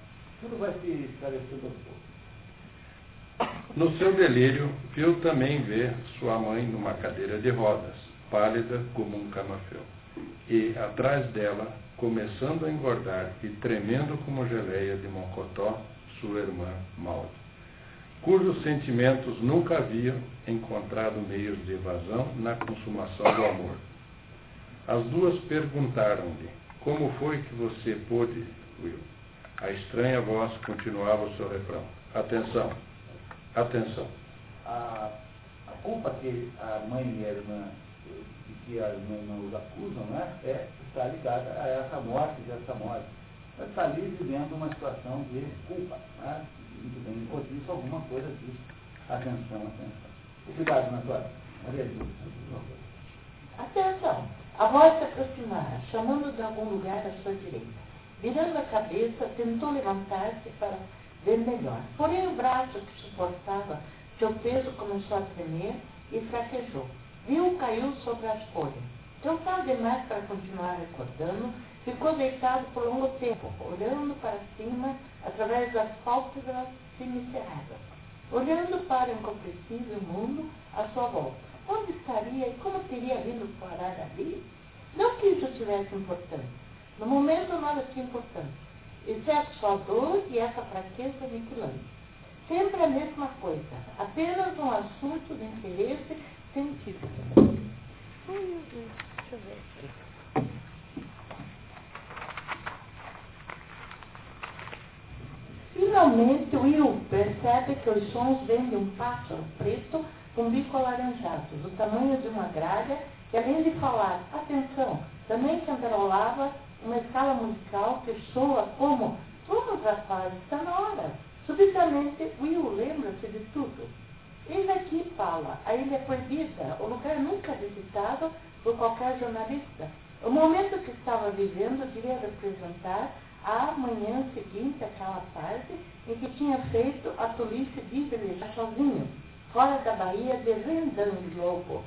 Tudo vai se esclarecendo aos poucos. No seu delírio, viu também ver sua mãe numa cadeira de rodas, pálida como um camafeu, e atrás dela, começando a engordar e tremendo como geleia de mocotó, sua irmã Maud, cujos sentimentos nunca haviam encontrado meios de evasão na consumação do amor. As duas perguntaram-lhe: Como foi que você pôde, Will? A estranha voz continuava o seu refrão: Atenção, atenção. A, a culpa que a mãe e a irmã, que a irmã os acusam, né, é, está ligada a essa morte, dessa morte está ali vivendo uma situação de culpa. Né? Muito bem, por isso alguma coisa disso. Atenção, atenção. Obrigado, Natália. Atenção! A voz se aproximara, chamando de algum lugar à sua direita. Virando a cabeça, tentou levantar-se para ver melhor. Porém, o braço que suportava seu peso começou a tremer e fraquejou. Viu caiu sobre as folhas. Cansado demais para continuar recordando, Ficou deitado por longo tempo, olhando para cima através das pálpebras semicerradas, olhando para o incompreensível mundo à sua volta. Onde estaria e como teria vindo parar ali? Não que isso tivesse importância. No momento nada tinha importância, exceto sua dor e essa fraqueza aniquilante. Sempre a mesma coisa, apenas um assunto de interesse científico. Hum, deixa eu ver aqui. Finalmente, Will percebe que os sons vêm de um pássaro preto com bico alaranjado, do tamanho de uma gralha, que além de falar, atenção, também cantarolava uma escala musical que soa como Vamos, rapaz, está na hora. Subitamente, Will lembra-se de tudo. Eis aqui fala, a ilha proibida, o lugar nunca visitado por qualquer jornalista. O momento que estava vivendo devia representar à manhã seguinte, aquela tarde, em que tinha feito a tolice de velejar sozinho, fora da Bahia de Lobo.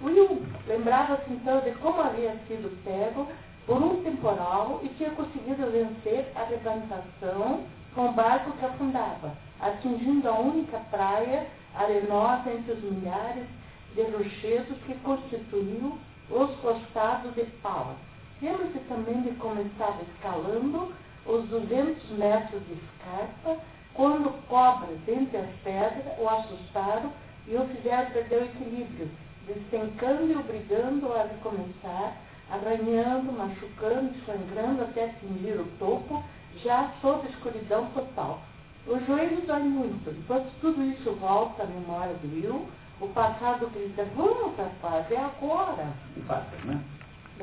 Will lembrava-se então de como havia sido pego por um temporal e tinha conseguido vencer a levantação com o barco que afundava, atingindo a única praia arenosa entre os milhares de rochedos que constituíam os costados de Palas. Lembra-se também de como estava escalando os 200 metros de escarpa, quando cobras entre as pedras o assustaram e o fizeram perder o equilíbrio, despencando e obrigando a recomeçar, arranhando, machucando sangrando até atingir o topo, já sob escuridão total. O joelho dói muito. Enquanto tudo isso volta à memória do Will, o passado grita, vamos, rapaz, é agora. E passa, né?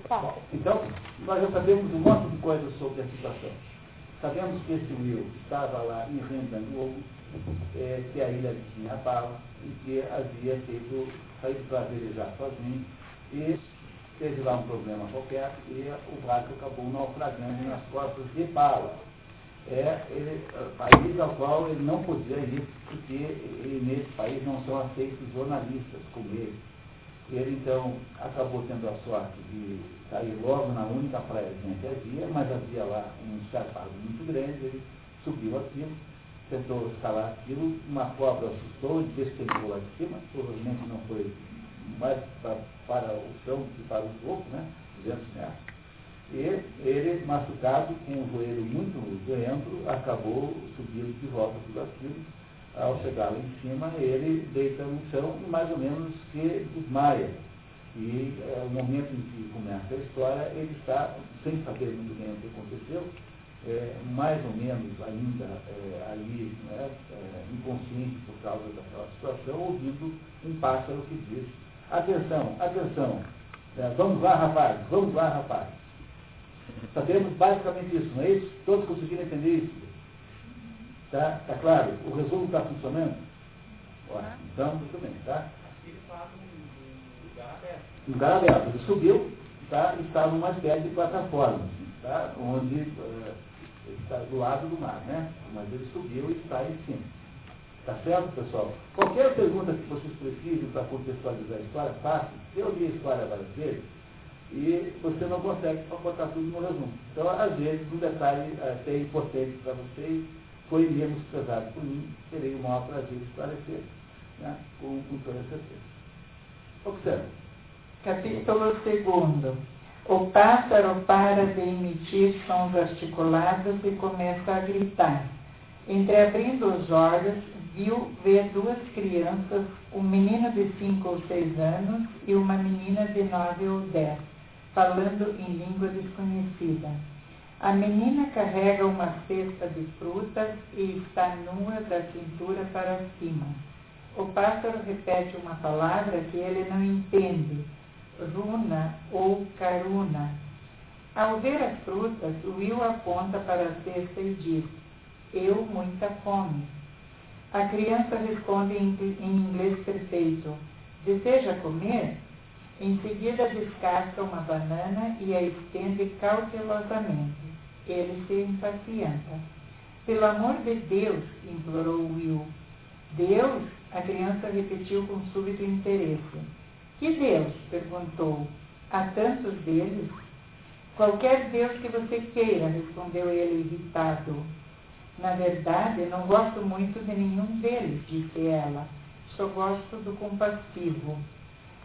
Bom, então, nós já sabemos um monte de coisas sobre a situação. Sabemos que esse Will estava lá em Renda Novo, é, que a ilha tinha bala e que havia feito, saído para velejar sozinho e teve lá um problema qualquer e o barco acabou naufragando nas costas de bala. é ele, país ao qual ele não podia ir, porque ele, nesse país não são aceitos jornalistas como ele. Ele, então, acabou tendo a sorte de sair logo na única praia que havia, mas havia lá um escarpado muito grande, ele subiu aquilo, tentou escalar aquilo, uma cobra assustou e despencou lá de cima, provavelmente não foi mais para o chão do que para o topo, né, 200 metros. E ele, machucado, com o joelho muito doendo, acabou subindo de volta tudo aquilo. Ao chegar lá em cima, ele deita no chão e mais ou menos que desmaia. E é, o momento em que começa a história, ele está, sem saber muito bem o que aconteceu, é, mais ou menos ainda é, ali, né, é, inconsciente por causa daquela situação, ouvindo um pássaro que diz, atenção, atenção, é, vamos lá rapaz, vamos lá rapaz. Sabemos basicamente isso, não é isso? Todos conseguiram entender isso? Tá, tá claro? O resumo está funcionando? Ótimo. Então, muito bem, tá? Um lugar aberto. Ele subiu, tá? E está numa espécie de plataforma, tá? Onde uh, está do lado do mar, né? Mas ele subiu e está em cima. Tá certo, pessoal? Qualquer pergunta que vocês precisem para contextualizar a história, façam. Eu li a história várias vezes e você não consegue botar tudo no resumo. Então, às vezes, um detalhe até eh, importante para vocês foi menos pesado por mim, terei o maior prazer de esclarecer né, com, com toda certeza. Observe. Capítulo 2. O pássaro para de emitir sons articulados e começa a gritar. Entreabrindo os olhos, viu ver duas crianças, um menino de cinco ou seis anos e uma menina de nove ou dez falando em língua desconhecida. A menina carrega uma cesta de frutas e está nua da cintura para cima. O pássaro repete uma palavra que ele não entende, runa ou caruna. Ao ver as frutas, Will aponta para a cesta e diz, eu muita fome. A criança responde em inglês perfeito, deseja comer? Em seguida descasca uma banana e a estende cautelosamente. Ele se impacienta. Pelo amor de Deus, implorou Will. Deus? A criança repetiu com súbito interesse. Que Deus? perguntou. Há tantos deles? Qualquer Deus que você queira, respondeu ele irritado. Na verdade, não gosto muito de nenhum deles, disse ela. Só gosto do compassivo.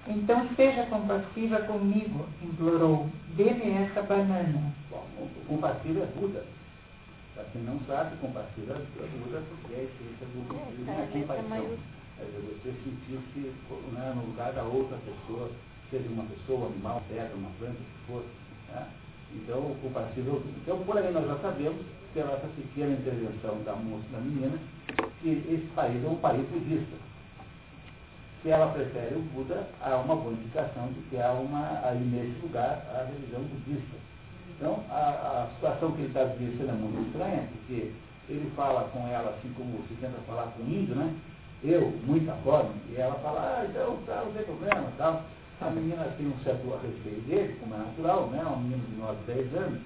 Então seja compassiva comigo, implorou. Dê-me essa banana. Bom, o compassivo é Buda. Para quem não sabe, compassivo é Buda porque é a essência do budismo é, é compaixão. É você sentir-se né, no lugar da outra pessoa, seja uma pessoa, um animal, pedra, uma planta, o que for. Né? Então, o Então, por aí nós já sabemos, pela essa pequena intervenção da moça da menina, que esse país é um país budista se ela prefere o Buda, há uma boa indicação de que há uma, aí nesse lugar a religião budista. Então, a, a situação que ele está vivendo é muito estranha, porque ele fala com ela assim como se tenta falar com o índio, né? Eu, muita fome, e ela fala, ah, então, tá, não tem problema, tal. A menina tem um certo respeito dele, como é natural, né? Um menino de 9, 10 anos,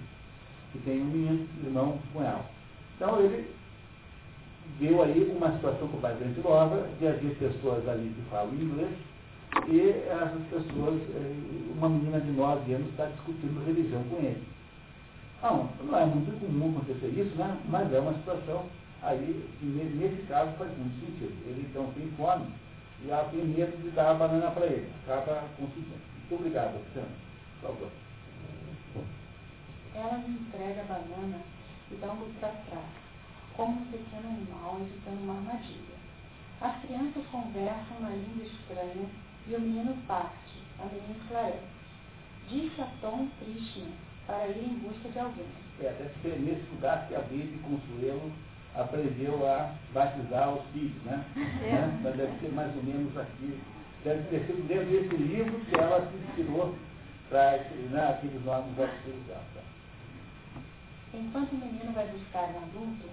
que tem um menino, irmão com ela. Então ele deu aí uma situação completamente nova de haver pessoas ali que falam inglês e essas pessoas, eh, uma menina de 9 anos está discutindo religião com ele. Não, não é muito comum acontecer isso, né? mas é uma situação aí nesse caso faz muito sentido. Ele então tem fome e ela tem medo de dar a banana para ele. Acaba conseguindo. Muito obrigado, Alexandre. Por favor. Ela me entrega a banana e dá um para trás como um pequeno animal evitando uma armadilha. As crianças conversam na língua estranha e o menino parte, a menina esclarece. Disse a Tom Krishna para ir em busca de alguém. É, deve ser nesse lugar que a Bíblia Consuelo aprendeu a batizar os filhos, né? É. né? Mas deve ser mais ou menos aqui. Deve ter sido dentro desse livro que ela se inspirou para né, aqueles nomes da Enquanto o menino vai buscar um adulto,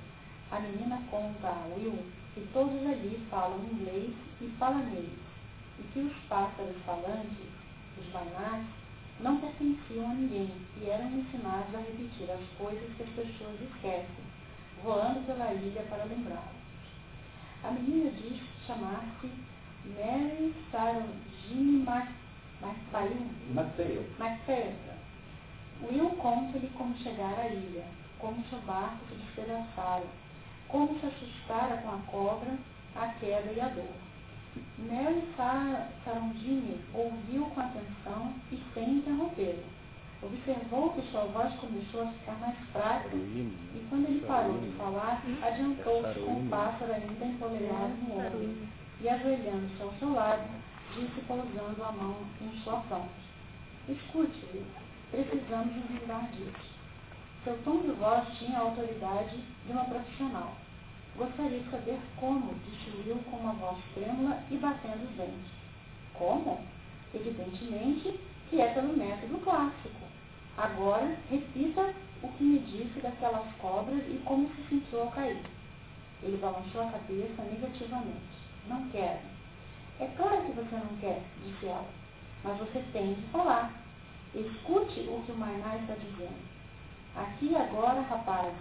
a menina conta a Will que todos ali falam inglês e falanês, e que os pássaros falantes, os banais, não pertenciam a ninguém e eram ensinados a repetir as coisas que as pessoas esquecem, voando pela ilha para lembrá-lo. A menina diz chamar-se Mary Sarojini MacPhail. MacPhail. Will conta-lhe como chegar à ilha, como seu barco se despedaçara, como se assustara com a cobra, a queda e a dor. Mary Sarandini ouviu com atenção e sem interrompê-lo. Observou que sua voz começou a ficar mais fraca e quando ele parou de falar, adiantou-se com o pássaro ainda empoleirado no ombro e ajoelhando-se ao seu lado, disse pousando a mão em sua fronte. Escute, precisamos nos livrar disso. Seu tom de voz tinha a autoridade de uma profissional. Gostaria de saber como, disse Will com uma voz trêmula e batendo os dentes. Como? Evidentemente que é pelo método clássico. Agora, repita o que me disse daquelas cobras e como se sentiu ao cair. Ele balançou a cabeça negativamente. Não quero. É claro que você não quer, disse ela, mas você tem de falar. Escute o que o Mainá está dizendo. Aqui e agora, rapazes.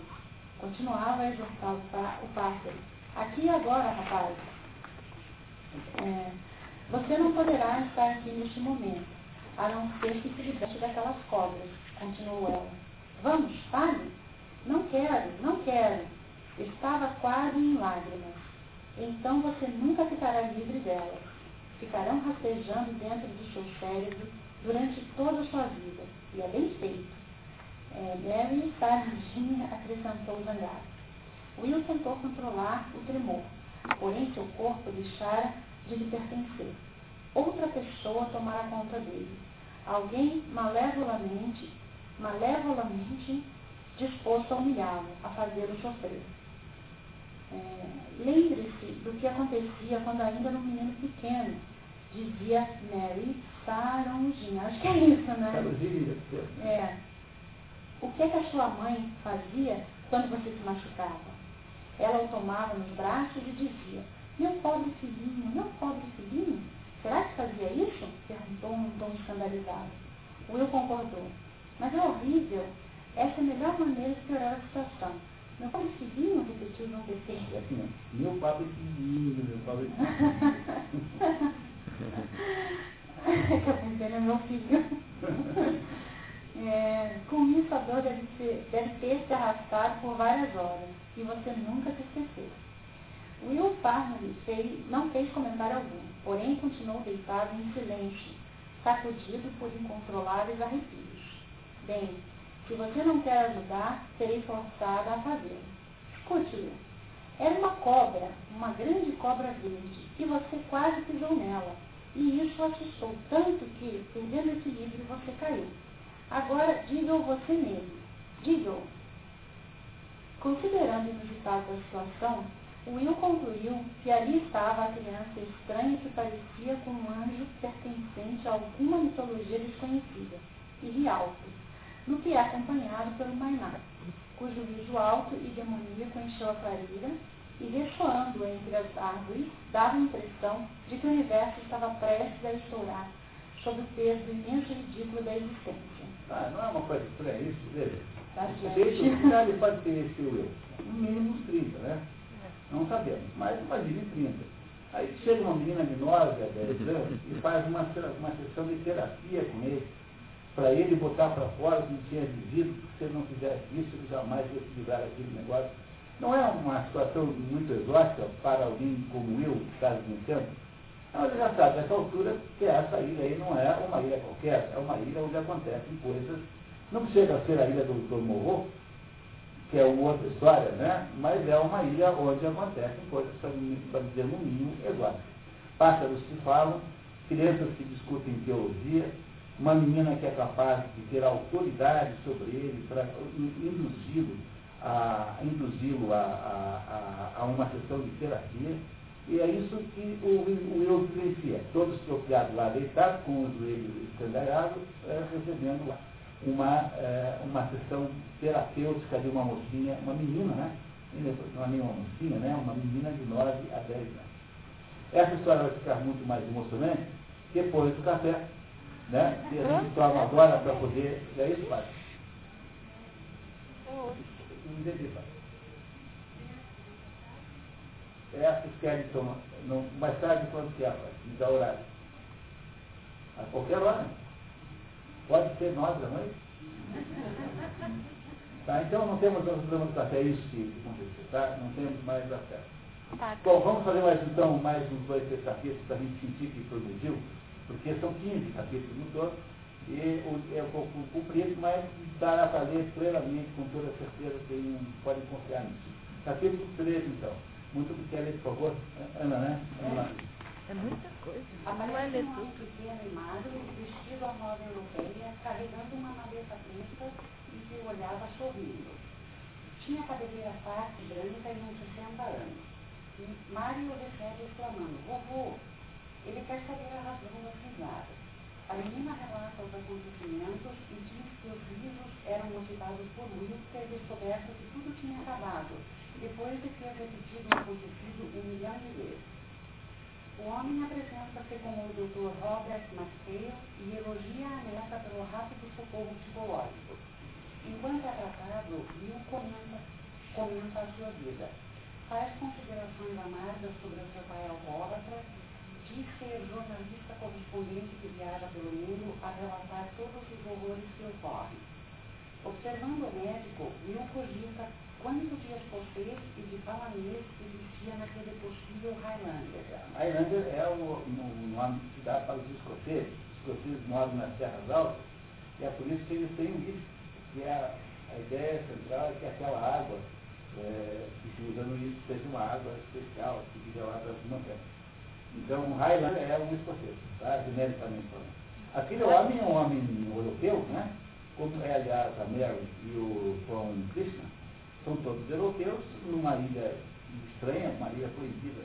Continuava a exortar o pássaro. Aqui e agora, rapazes. É, você não poderá estar aqui neste momento, a não ser que se liberte daquelas cobras, continuou ela. Vamos, fale. Não quero, não quero. Estava quase em lágrimas. Então você nunca ficará livre delas. Ficarão rastejando dentro do seu cérebro durante toda a sua vida. E é bem feito. É, Mary Sardinha acrescentou zangado. Will tentou controlar o tremor, porém seu corpo deixara de lhe pertencer. Outra pessoa tomara conta dele. Alguém malevolamente, malevolamente disposto a humilhá-lo, a fazê-lo sofrer. É, Lembre-se do que acontecia quando ainda era um menino pequeno, dizia Mary Sarongin. Acho que é isso, né? É. O que, é que a sua mãe fazia quando você se machucava? Ela o tomava nos braços e dizia, meu pobre filhinho, meu pobre filhinho, será que fazia isso? Perguntou um tom escandalizado. Will concordou. Mas é horrível. Essa é a melhor maneira de piorar a situação. Meu pobre filhinho, repetiu João Pessoa. Assim, meu pobre filhinho, meu pobre filhinho. que pensei no meu filho. É, com isso, a dor deve, ser, deve ter se arrastado por várias horas e você nunca se esqueceu. Will fez, não fez comentário algum, porém continuou deitado em silêncio, sacudido por incontroláveis arrepios. Bem, se você não quer ajudar, serei forçada a fazê-lo. Escute-o. Era uma cobra, uma grande cobra verde, e você quase pisou nela. E isso assustou tanto que, perdendo o equilíbrio, você caiu. Agora, diga-o você mesmo. Diga-o. Considerando o resultado da situação, Will concluiu que ali estava a criança estranha que parecia com um anjo pertencente a alguma mitologia desconhecida, e rialto no que é acompanhado pelo Mainá, cujo riso alto e demoníaco encheu a clareira e, ressoando entre as árvores, dava a impressão de que o universo estava prestes a estourar sob o peso do imenso ridículo da existência. Ah, não é uma coisa estranha isso, veja. Desde o final ele pode ter esse eu, no mínimo uns 30, né? Não sabemos, mas imagine 30. Aí chega uma menina de 9 a 10 anos e faz uma, uma sessão de terapia com ele para ele botar para fora o que tinha vivido, se ele não fizesse isso, ele jamais ia se livrar daquele negócio. Não é uma situação muito exótica para alguém como eu, que está? Então ele já sabe, nessa altura, que essa ilha aí não é uma ilha qualquer, é uma ilha onde acontecem coisas, não precisa ser a ilha do, do Morro, que é outra história, né? mas é uma ilha onde acontecem coisas, para dizer no mínimo, exóticas. Pássaros que falam, crianças que discutem teologia, uma menina que é capaz de ter autoridade sobre ele para induzi-lo a, induzi a, a, a, uma sessão de terapia. E é isso que o, o eu vivencia. Todo estropiado lá, deitado, com o joelho escandalhado, é, recebendo lá uma, é, uma sessão terapêutica de uma mocinha, uma menina, né? Não é nem uma mocinha, né? Uma menina de 9 a 10 anos. Essa história vai ficar muito mais emocionante depois do café, né? E a gente toma agora para poder. É isso, pai? Não entendi, pai. essas querem tomar, não, mais tarde quando que é, me dá horário. A qualquer hora. Pode ser nove da noite. Tá, então não temos outro problema do café, é isso que aconteceu, tá? Não temos mais acesso. Tá. Bom, vamos fazer mais então mais uns dois, capítulos para a gente sentir que progrediu, porque são 15 capítulos no todo, e o, é um pouco comprido, mas dará para ler plenamente, com toda certeza, tem, podem confiar nisso. Capítulo 13, então. Muito quer ler, por favor? Ana, né? Vamos lá. É muita coisa. Aparece um homem pequeno e magro, vestido à moda europeia, carregando uma maleta preta e que olhava sorrindo. Tinha cabeleira farta, branca e uns 60 anos. Mário recebe exclamando, vovô, ele quer saber a razão da risada. A menina relata os acontecimentos e diz que os risos eram motivados por Will ter descoberto que tudo tinha acabado, depois de ter repetido o acontecido um milhão de vezes. O homem apresenta-se como o Dr. Robert McHale e elogia a neta pelo rápido socorro psicológico. Enquanto é tratado, Will comenta, comenta a sua vida faz considerações amargas sobre o seu pai alcoólatra, diz ser jornalista correspondente viaja pelo mundo a relatar todos os horrores que ocorrem. Observando o médico, Will cogita quantos dias por ser e de balanês existia naquele possível Highlander. Highlander é o, nome que dá para os escoceses. Os escoceses moram nas terras altas e é por isso que eles têm isso, que é a, a ideia central é que aquela água é, que se usa no isso seja uma água especial, que fica lá das montanhas. Então, o Highland é um escocês, tá? genericamente falando. Aquele homem é um homem europeu, né? como é, aliás, a Mary e o Tom Krishna, são todos europeus, numa ilha estranha, uma ilha proibida,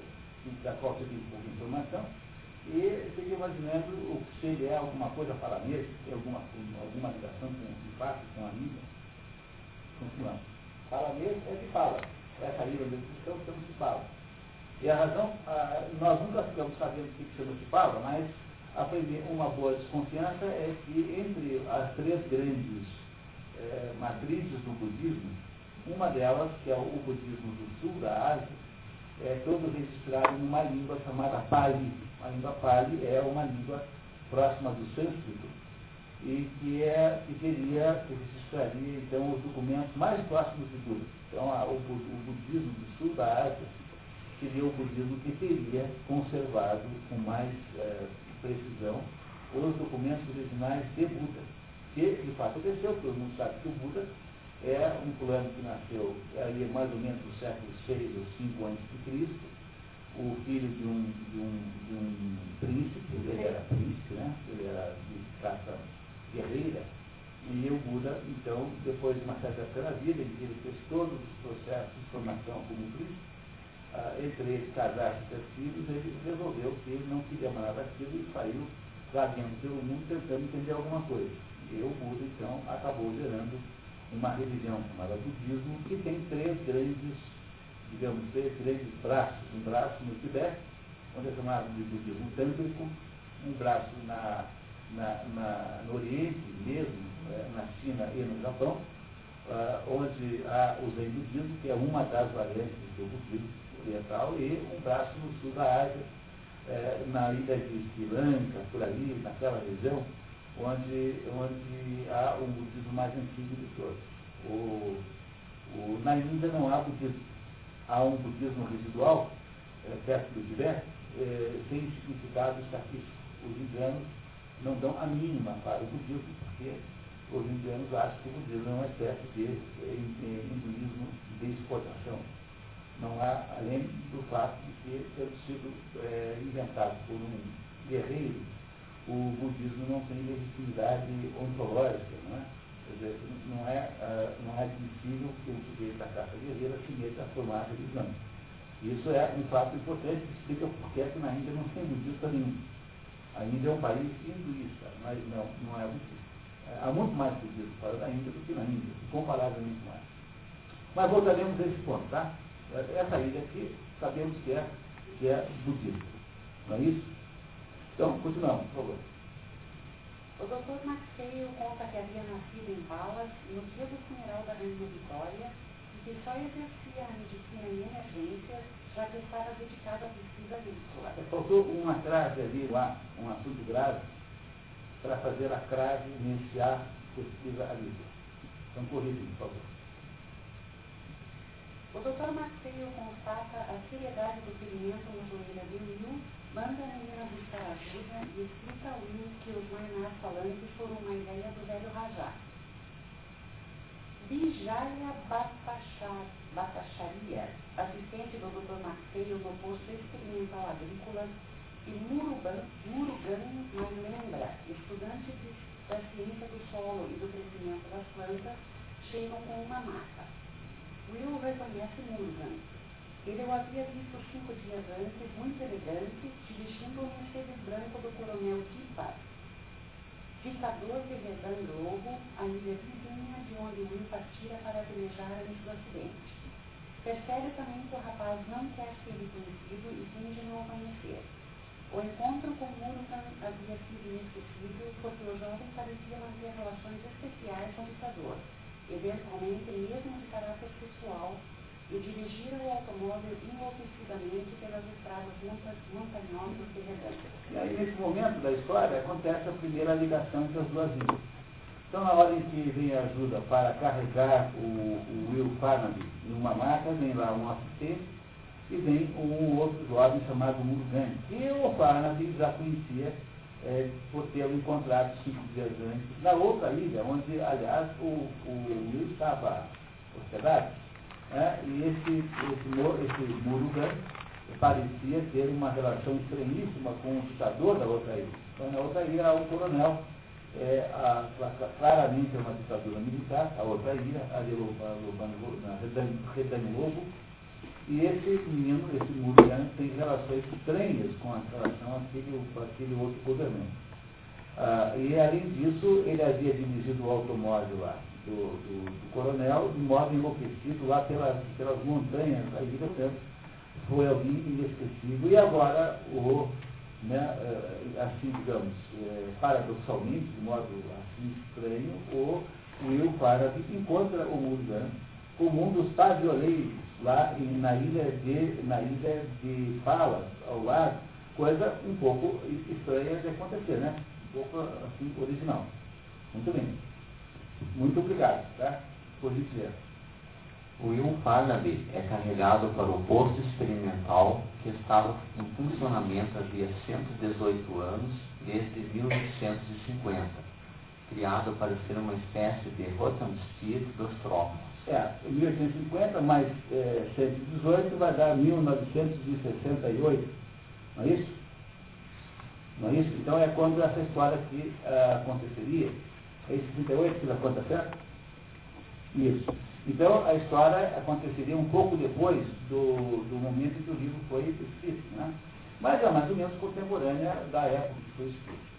da qual você tem pouca informação, e fica imaginando o se ele é alguma coisa paranesa, tem alguma, alguma ligação com o fato, com a ilha. Continuamos. Paranês é de fala. Essa ilha onde estamos, estamos de fala. E a razão, nós nunca ficamos sabendo o que de fala, mas aprender uma boa desconfiança é que entre as três grandes é, matrizes do budismo, uma delas, que é o budismo do sul da Ásia, é todo registrado numa língua chamada Pali. A língua Pali é uma língua próxima do sânscrito, e que, é, que teria, que registraria então os documentos mais próximos de tudo. Então a, o, o, budismo do sul da Ásia seria o budismo que teria conservado com mais é, precisão os documentos originais de Buda. Que de fato aconteceu, todo mundo sabe que o Buda é um plano que nasceu ali mais ou menos no século VI ou V a.C., o filho de um, de um, de um príncipe, ele era príncipe, né? ele era de caça guerreira. E o Buda, então, depois de uma certa na vida, ele fez todos os processos de formação como Cristo, ah, entre eles casar e ter filhos, ele resolveu que ele não queria mais daquilo e saiu vagueando pelo mundo tentando entender alguma coisa. E o Buda, então, acabou gerando uma religião chamada budismo, que tem três grandes, digamos, três grandes braços. Um braço no Tibete, onde é chamado de budismo tântrico, um braço na na, na, no Oriente mesmo, é, na China e no Japão, ah, onde há o Zen budismo, que é uma das variantes do budismo oriental, e um braço no sul da Ásia, é, na ilha de Sri Lanka, por ali, naquela região, onde, onde há o budismo mais antigo de todos. O, o, na Índia não há budismo. Há um budismo residual, é, perto do Tibete, é, sem significado estatístico. Os indianos não dão a mínima para o budismo, porque os indianos acham que o budismo é uma espécie de hinduísmo de exportação. Não há, além do fato de ter sido é, inventado por um guerreiro, o budismo não tem legitimidade ontológica, não é? Quer dizer, não é, uh, não é admissível que o sujeito da caça guerreira se meta a formar religião. Isso é um fato importante que explica por que na Índia não tem budista nenhum. A Índia é um país hinduísta, mas não, não é budista. Há muito mais budismo fora da Índia do que na Índia, comparavelmente mais. Mas voltaremos a esse ponto, tá? Essa ilha aqui, sabemos que é, que é budista. Não é isso? Então, continuamos, por favor. O Dr. Maxeio conta que havia nascido em Balas no dia do funeral da Rainha Vitória e que só exercia a medicina em emergências, já que estava dedicado à pesquisa agrícola. Faltou uma crase ali, um assunto grave, para fazer a crase iniciar pesquisa agrícola. Então, corrigem, por favor. O Dr. Marceio constata a seriedade do ferimento na joelha de Will, manda a menina buscar ajuda e explica a Will que os mainás falantes foram uma ideia do velho Rajá. Bijaya Batacharia, assistente do Dr. Marceio no posto experimental agrícola, e Murugan, Murugan Manembra, estudante de, da ciência do solo e do crescimento das plantas, chegam com uma mata. Will reconhece Murugan. Ele o havia visto cinco dias antes, muito elegante, se vestindo o Mercedes branco do coronel Tipa, ditador de Redan Lobo, a ilha vizinha de onde Will partira para velejar antes do acidente. Percebe também que o rapaz não quer ser reconhecido e finge não o conhecer. O encontro com Murugan havia sido inesquecível porque o jovem parecia manter relações especiais com o ditador, eventualmente mesmo de caráter sexual, e dirigir o automóvel enlouquecidamente pelas estradas montanhosas de Redância. E aí, nesse momento da história, acontece a primeira ligação entre as duas ilhas. Então, na hora em que vem a ajuda para carregar o, o Will Farnaby em uma maca, vem lá um assistente e vem um outro jovem chamado Murugan, que o Farnaby já conhecia é, por tê-lo encontrado cinco dias antes, na outra ilha, onde, aliás, o, o estava hospedado, é, e esse, esse, esse Murugan parecia ter uma relação estranhíssima com o ditador da outra ilha. Então, na outra ilha, um coronel, é, a, claramente é uma ditadura militar, a outra ilha, a de Redani Lobo, e esse menino, esse Muriano, tem relações estranhas com relação àquele, àquele outro governante. Ah, e além disso, ele havia dirigido o automóvel lá do, do, do coronel, de modo enlouquecido lá pelas, pelas montanhas, aí portanto, foi alguém inesquecível. E agora, o, né, eh, assim, digamos, é, paradoxalmente, de modo assim estranho, o Will Faraday encontra o Muriano como um dos pavioleiros lá em, na, ilha de, na ilha de Palas, ao lado, coisa um pouco estranha de acontecer, né? Um pouco assim, original. Muito bem. Muito obrigado, tá? Por dizer. O Will é carregado para o posto experimental que estava em funcionamento havia 118 anos, desde 1850, criado para ser uma espécie de Rotenstier dos trópicos. É, 1850 mais é, 118 vai dar 1968, não é isso? Não é isso? Então é quando essa história aqui uh, aconteceria. É isso 38 que dá conta certo? Isso. Então a história aconteceria um pouco depois do, do momento em que o livro foi escrito, né? Mas é mais ou menos contemporânea da época que foi escrito.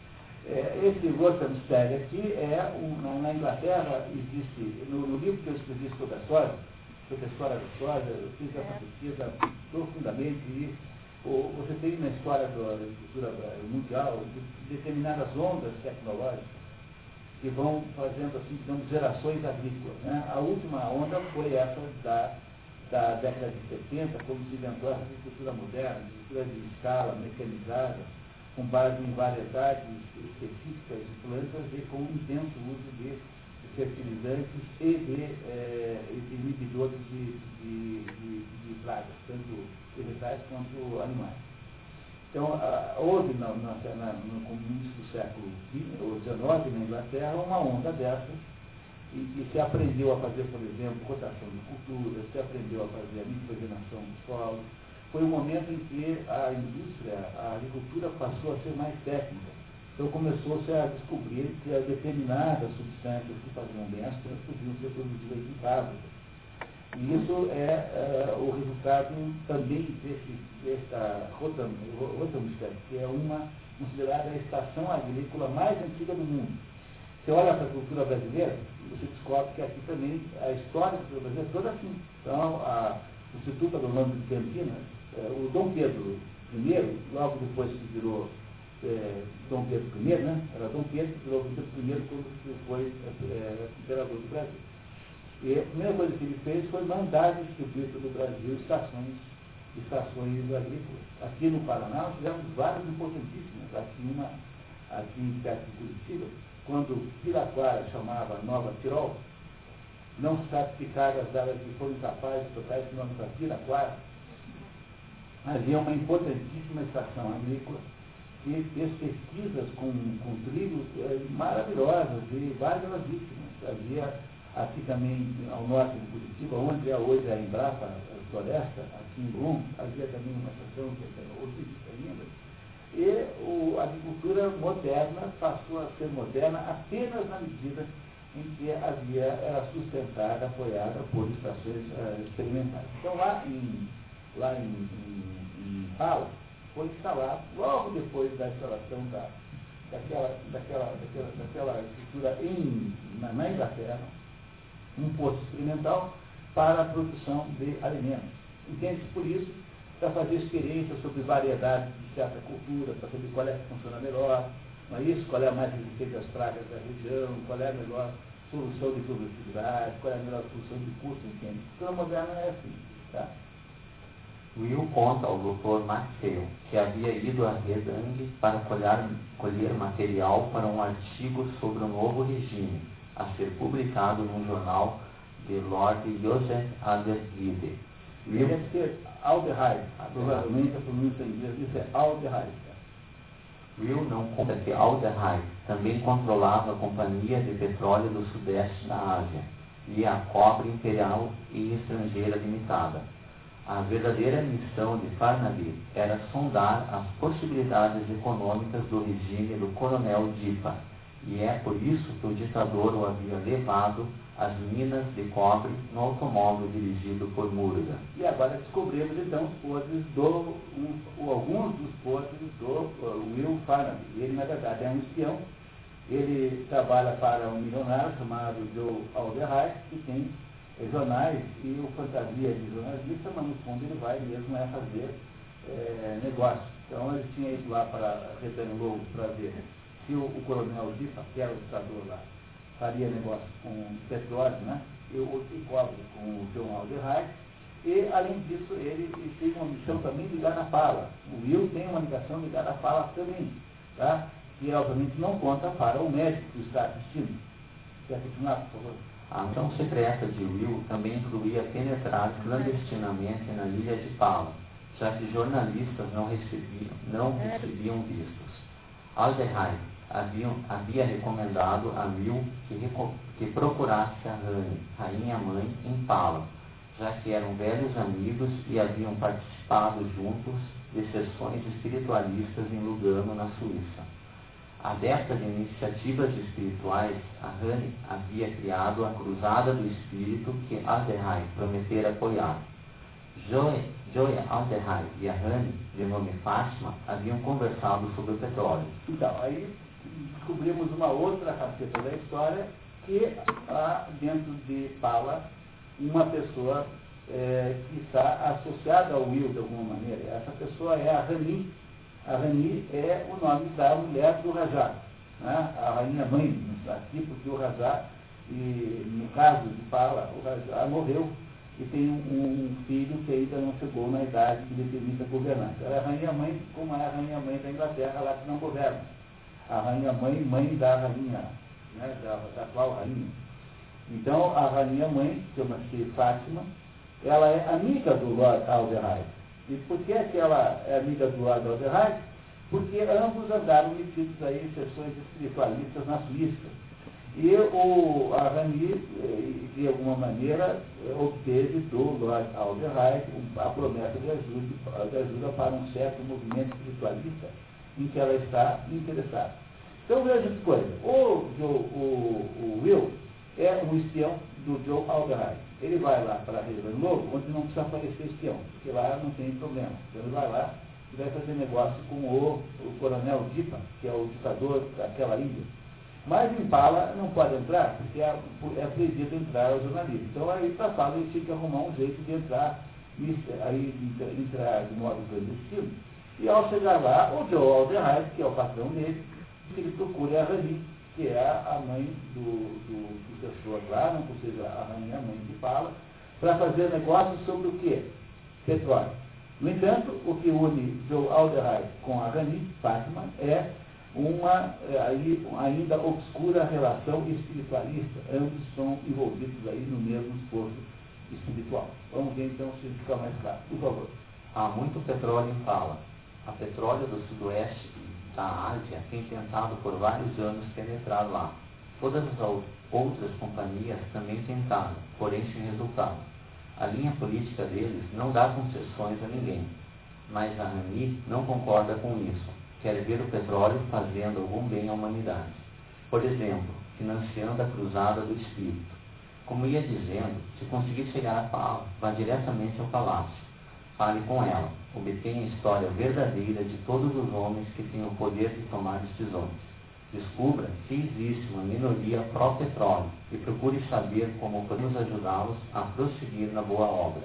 É, esse Rothamsted aqui é, um, na Inglaterra, existe, no, no, livro que eu escrevi sobre a história, sobre a história da história, eu fiz essa pesquisa profundamente e o, você tem na história da agricultura mundial determinadas ondas tecnológicas que vão fazendo, assim, digamos, gerações agrícolas. Né? A última onda foi essa da, da década de 70, quando se inventou a agricultura moderna, agricultura de escala, mecanizada, com base em variedades específicas de plantas e com intenso uso de fertilizantes e de, é, inibidores de, de, de, de, pragas, tanto vegetais quanto animais. Então, houve na, na, na, no começo do século XIX, na Inglaterra, uma onda dessas, e, e, se aprendeu a fazer, por exemplo, rotação de culturas, se aprendeu a fazer a nitrogenação do solo, foi o momento em que a indústria, a agricultura passou a ser mais técnica. Então começou-se a descobrir que determinadas substâncias que faziam bem as plantas podiam ser produzidas em fábricas. E isso é, é o resultado também desse, dessa Rotamstadt, que é uma considerada a estação agrícola mais antiga do mundo. Você olha para a cultura brasileira, você descobre que aqui também a história da cultura brasileira é toda assim. Então, a, o Instituto Agronômico de Campinas o Dom Pedro I, logo depois que virou é, Dom Pedro I, né? Era Dom Pedro, virou Dom Pedro I quando foi é, imperador do Brasil. E a primeira coisa que ele fez foi mandar distribuir para o Brasil estações, estações agrícolas. Aqui no Paraná nós tivemos várias importantíssimas. Aqui, uma, aqui perto de Curitiba, quando Piraquara chamava Nova Tirol, não se sabe que cargas áreas que foram capazes de trocar esse nome para Piraquara, havia uma importantíssima estação agrícola que fez pesquisas com, com trigos é, maravilhosas e valiosíssimas. Havia aqui também ao norte de Curitiba, onde é hoje a Embrapa a Floresta, aqui em Brum, havia também uma estação que era horrífica ainda. E o, a agricultura moderna passou a ser moderna apenas na medida em que havia, era sustentada, apoiada por estações uh, experimentais. Então lá em, lá em, em, em foi instalado, logo depois da instalação da, daquela, daquela, daquela, daquela estrutura em, na, na Inglaterra, um posto experimental para a produção de alimentos. Entende-se por isso, para fazer experiências sobre variedades de certa cultura, para saber qual é que funciona melhor, não é isso? Qual é a mais resistente às pragas da região, qual é a melhor solução de produtividade, qual é a melhor solução de custo, entende? A moderna é assim, tá? Will conta ao Dr. Maxwell que havia ido a Redangue para colher, colher material para um artigo sobre o novo regime, a ser publicado num jornal de Lord Joseph Aldergide. Will... Deve ser Aldehyde, provavelmente a pronúncia em inglês disso é Aldehyde. Will não conta que Aldehyde também controlava a Companhia de Petróleo do Sudeste da Ásia e a Cobre Imperial e Estrangeira Limitada. A verdadeira missão de Farnaby era sondar as possibilidades econômicas do regime do coronel Dipa, e é por isso que o ditador o havia levado às minas de cobre no automóvel dirigido por Murga. E agora descobrimos então os podres do, um, alguns dos podres do uh, Will Farnaby. Ele, na verdade, é um espião. Ele trabalha para um milionário chamado Joe Alderheim, que tem jornais e o fantasia de jornalista, mas no fundo ele vai mesmo é fazer é, negócio. Então ele tinha ido lá para Retangle para ver se o, o coronel Dipa, que era o ditador lá, faria negócio com petróleo, né? E o cobre com o John Alderheim. E, além disso, ele, ele uma missão também ligada à fala. O Will tem uma ligação ligada à fala também, tá? que obviamente não conta para o médico que está assistindo. Quer continuar, por favor? A missão secreta de Will também incluía penetrar clandestinamente na ilha de Palo, já que jornalistas não recebiam, não recebiam vistos. Alderheim haviam, havia recomendado a Will que, que procurasse a rainha-mãe, em Palo, já que eram velhos amigos e haviam participado juntos de sessões espiritualistas em Lugano, na Suíça. Adepta de iniciativas espirituais, a Rani havia criado a Cruzada do Espírito que Alderheim prometera apoiar. Joe Alderheim e a Rani, de nome Fátima, haviam conversado sobre o petróleo. Então, aí descobrimos uma outra faceta da história que há dentro de Pala uma pessoa é, que está associada ao Will de alguma maneira. Essa pessoa é a Rani, a Rani é o nome da mulher do Rajá, né? a rainha mãe, aqui, porque o Rajá, e no caso de Pala, o Rajá morreu e tem um, filho que ainda não chegou na idade que lhe permita governar. Então, é a rainha mãe, como é a rainha mãe da Inglaterra, lá que não governa. A rainha mãe, mãe da rainha, né? da, da atual rainha. Então, a rainha mãe, chama-se Fátima, ela é amiga do Lord Alderheim. E por que, é que ela é amiga do Lord Alderheim? Porque ambos andaram metidos aí em sessões espiritualistas na Suíça. E o, a Rani, eh, de alguma maneira, obteve do Lord Alderheim a promessa de ajuda, de ajuda para um certo movimento espiritualista em que ela está interessada. Então veja que coisa, o, o, o Will é um espião do Joe Alderheim. Ele vai lá para a região Novo, onde não precisa aparecer espião, porque lá não tem problema. Então ele vai lá e vai fazer negócio com o, o coronel Dipa, que é o ditador daquela ilha. Mas em Pala não pode entrar, porque é, é proibido entrar ao jornalista. Então aí para Pala ele tinha que arrumar um jeito de entrar, aí, entrar de modo clandestino. E ao chegar lá, o Joe Alderheim, que é o patrão dele, ele procura a Rani que é a mãe do, do, pessoa lá, ou seja, a rainha mãe que fala, para fazer negócios sobre o quê? Petróleo. No entanto, o que une Joe Alderheim com a Rani Fátima é uma é, aí, ainda obscura relação espiritualista. Ambos são envolvidos aí no mesmo esforço espiritual. Vamos ver então se fica mais claro. Por favor. Há muito petróleo em Fala. A petróleo do sudoeste da Ásia tem tentado por vários anos penetrar lá. Todas as outras companhias também tentaram, porém sem resultado. A linha política deles não dá concessões a ninguém, mas a ANI não concorda com isso. Quer ver o petróleo fazendo algum bem à humanidade. Por exemplo, financiando a cruzada do Espírito. Como ia dizendo, se conseguir chegar a Fala, vá diretamente ao palácio. Fale com ela, obtenha a história verdadeira de todos os homens que têm o poder de tomar decisões. Descubra se existe uma minoria pró-petróleo e procure saber como podemos ajudá-los a prosseguir na boa obra.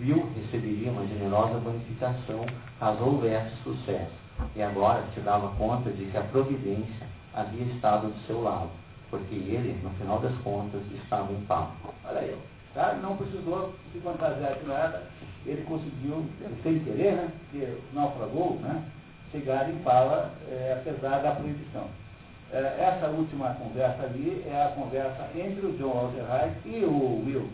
Will receberia uma generosa bonificação caso houvesse sucesso, e agora se dava conta de que a providência havia estado do seu lado, porque ele, no final das contas, estava em paz. Olha aí, tá? não precisou se fantasiar de nada, ele conseguiu, sem querer, né, porque naufragou, né, chegar em fala, é, apesar da proibição. É, essa última conversa ali é a conversa entre o John Alderheim e o Will,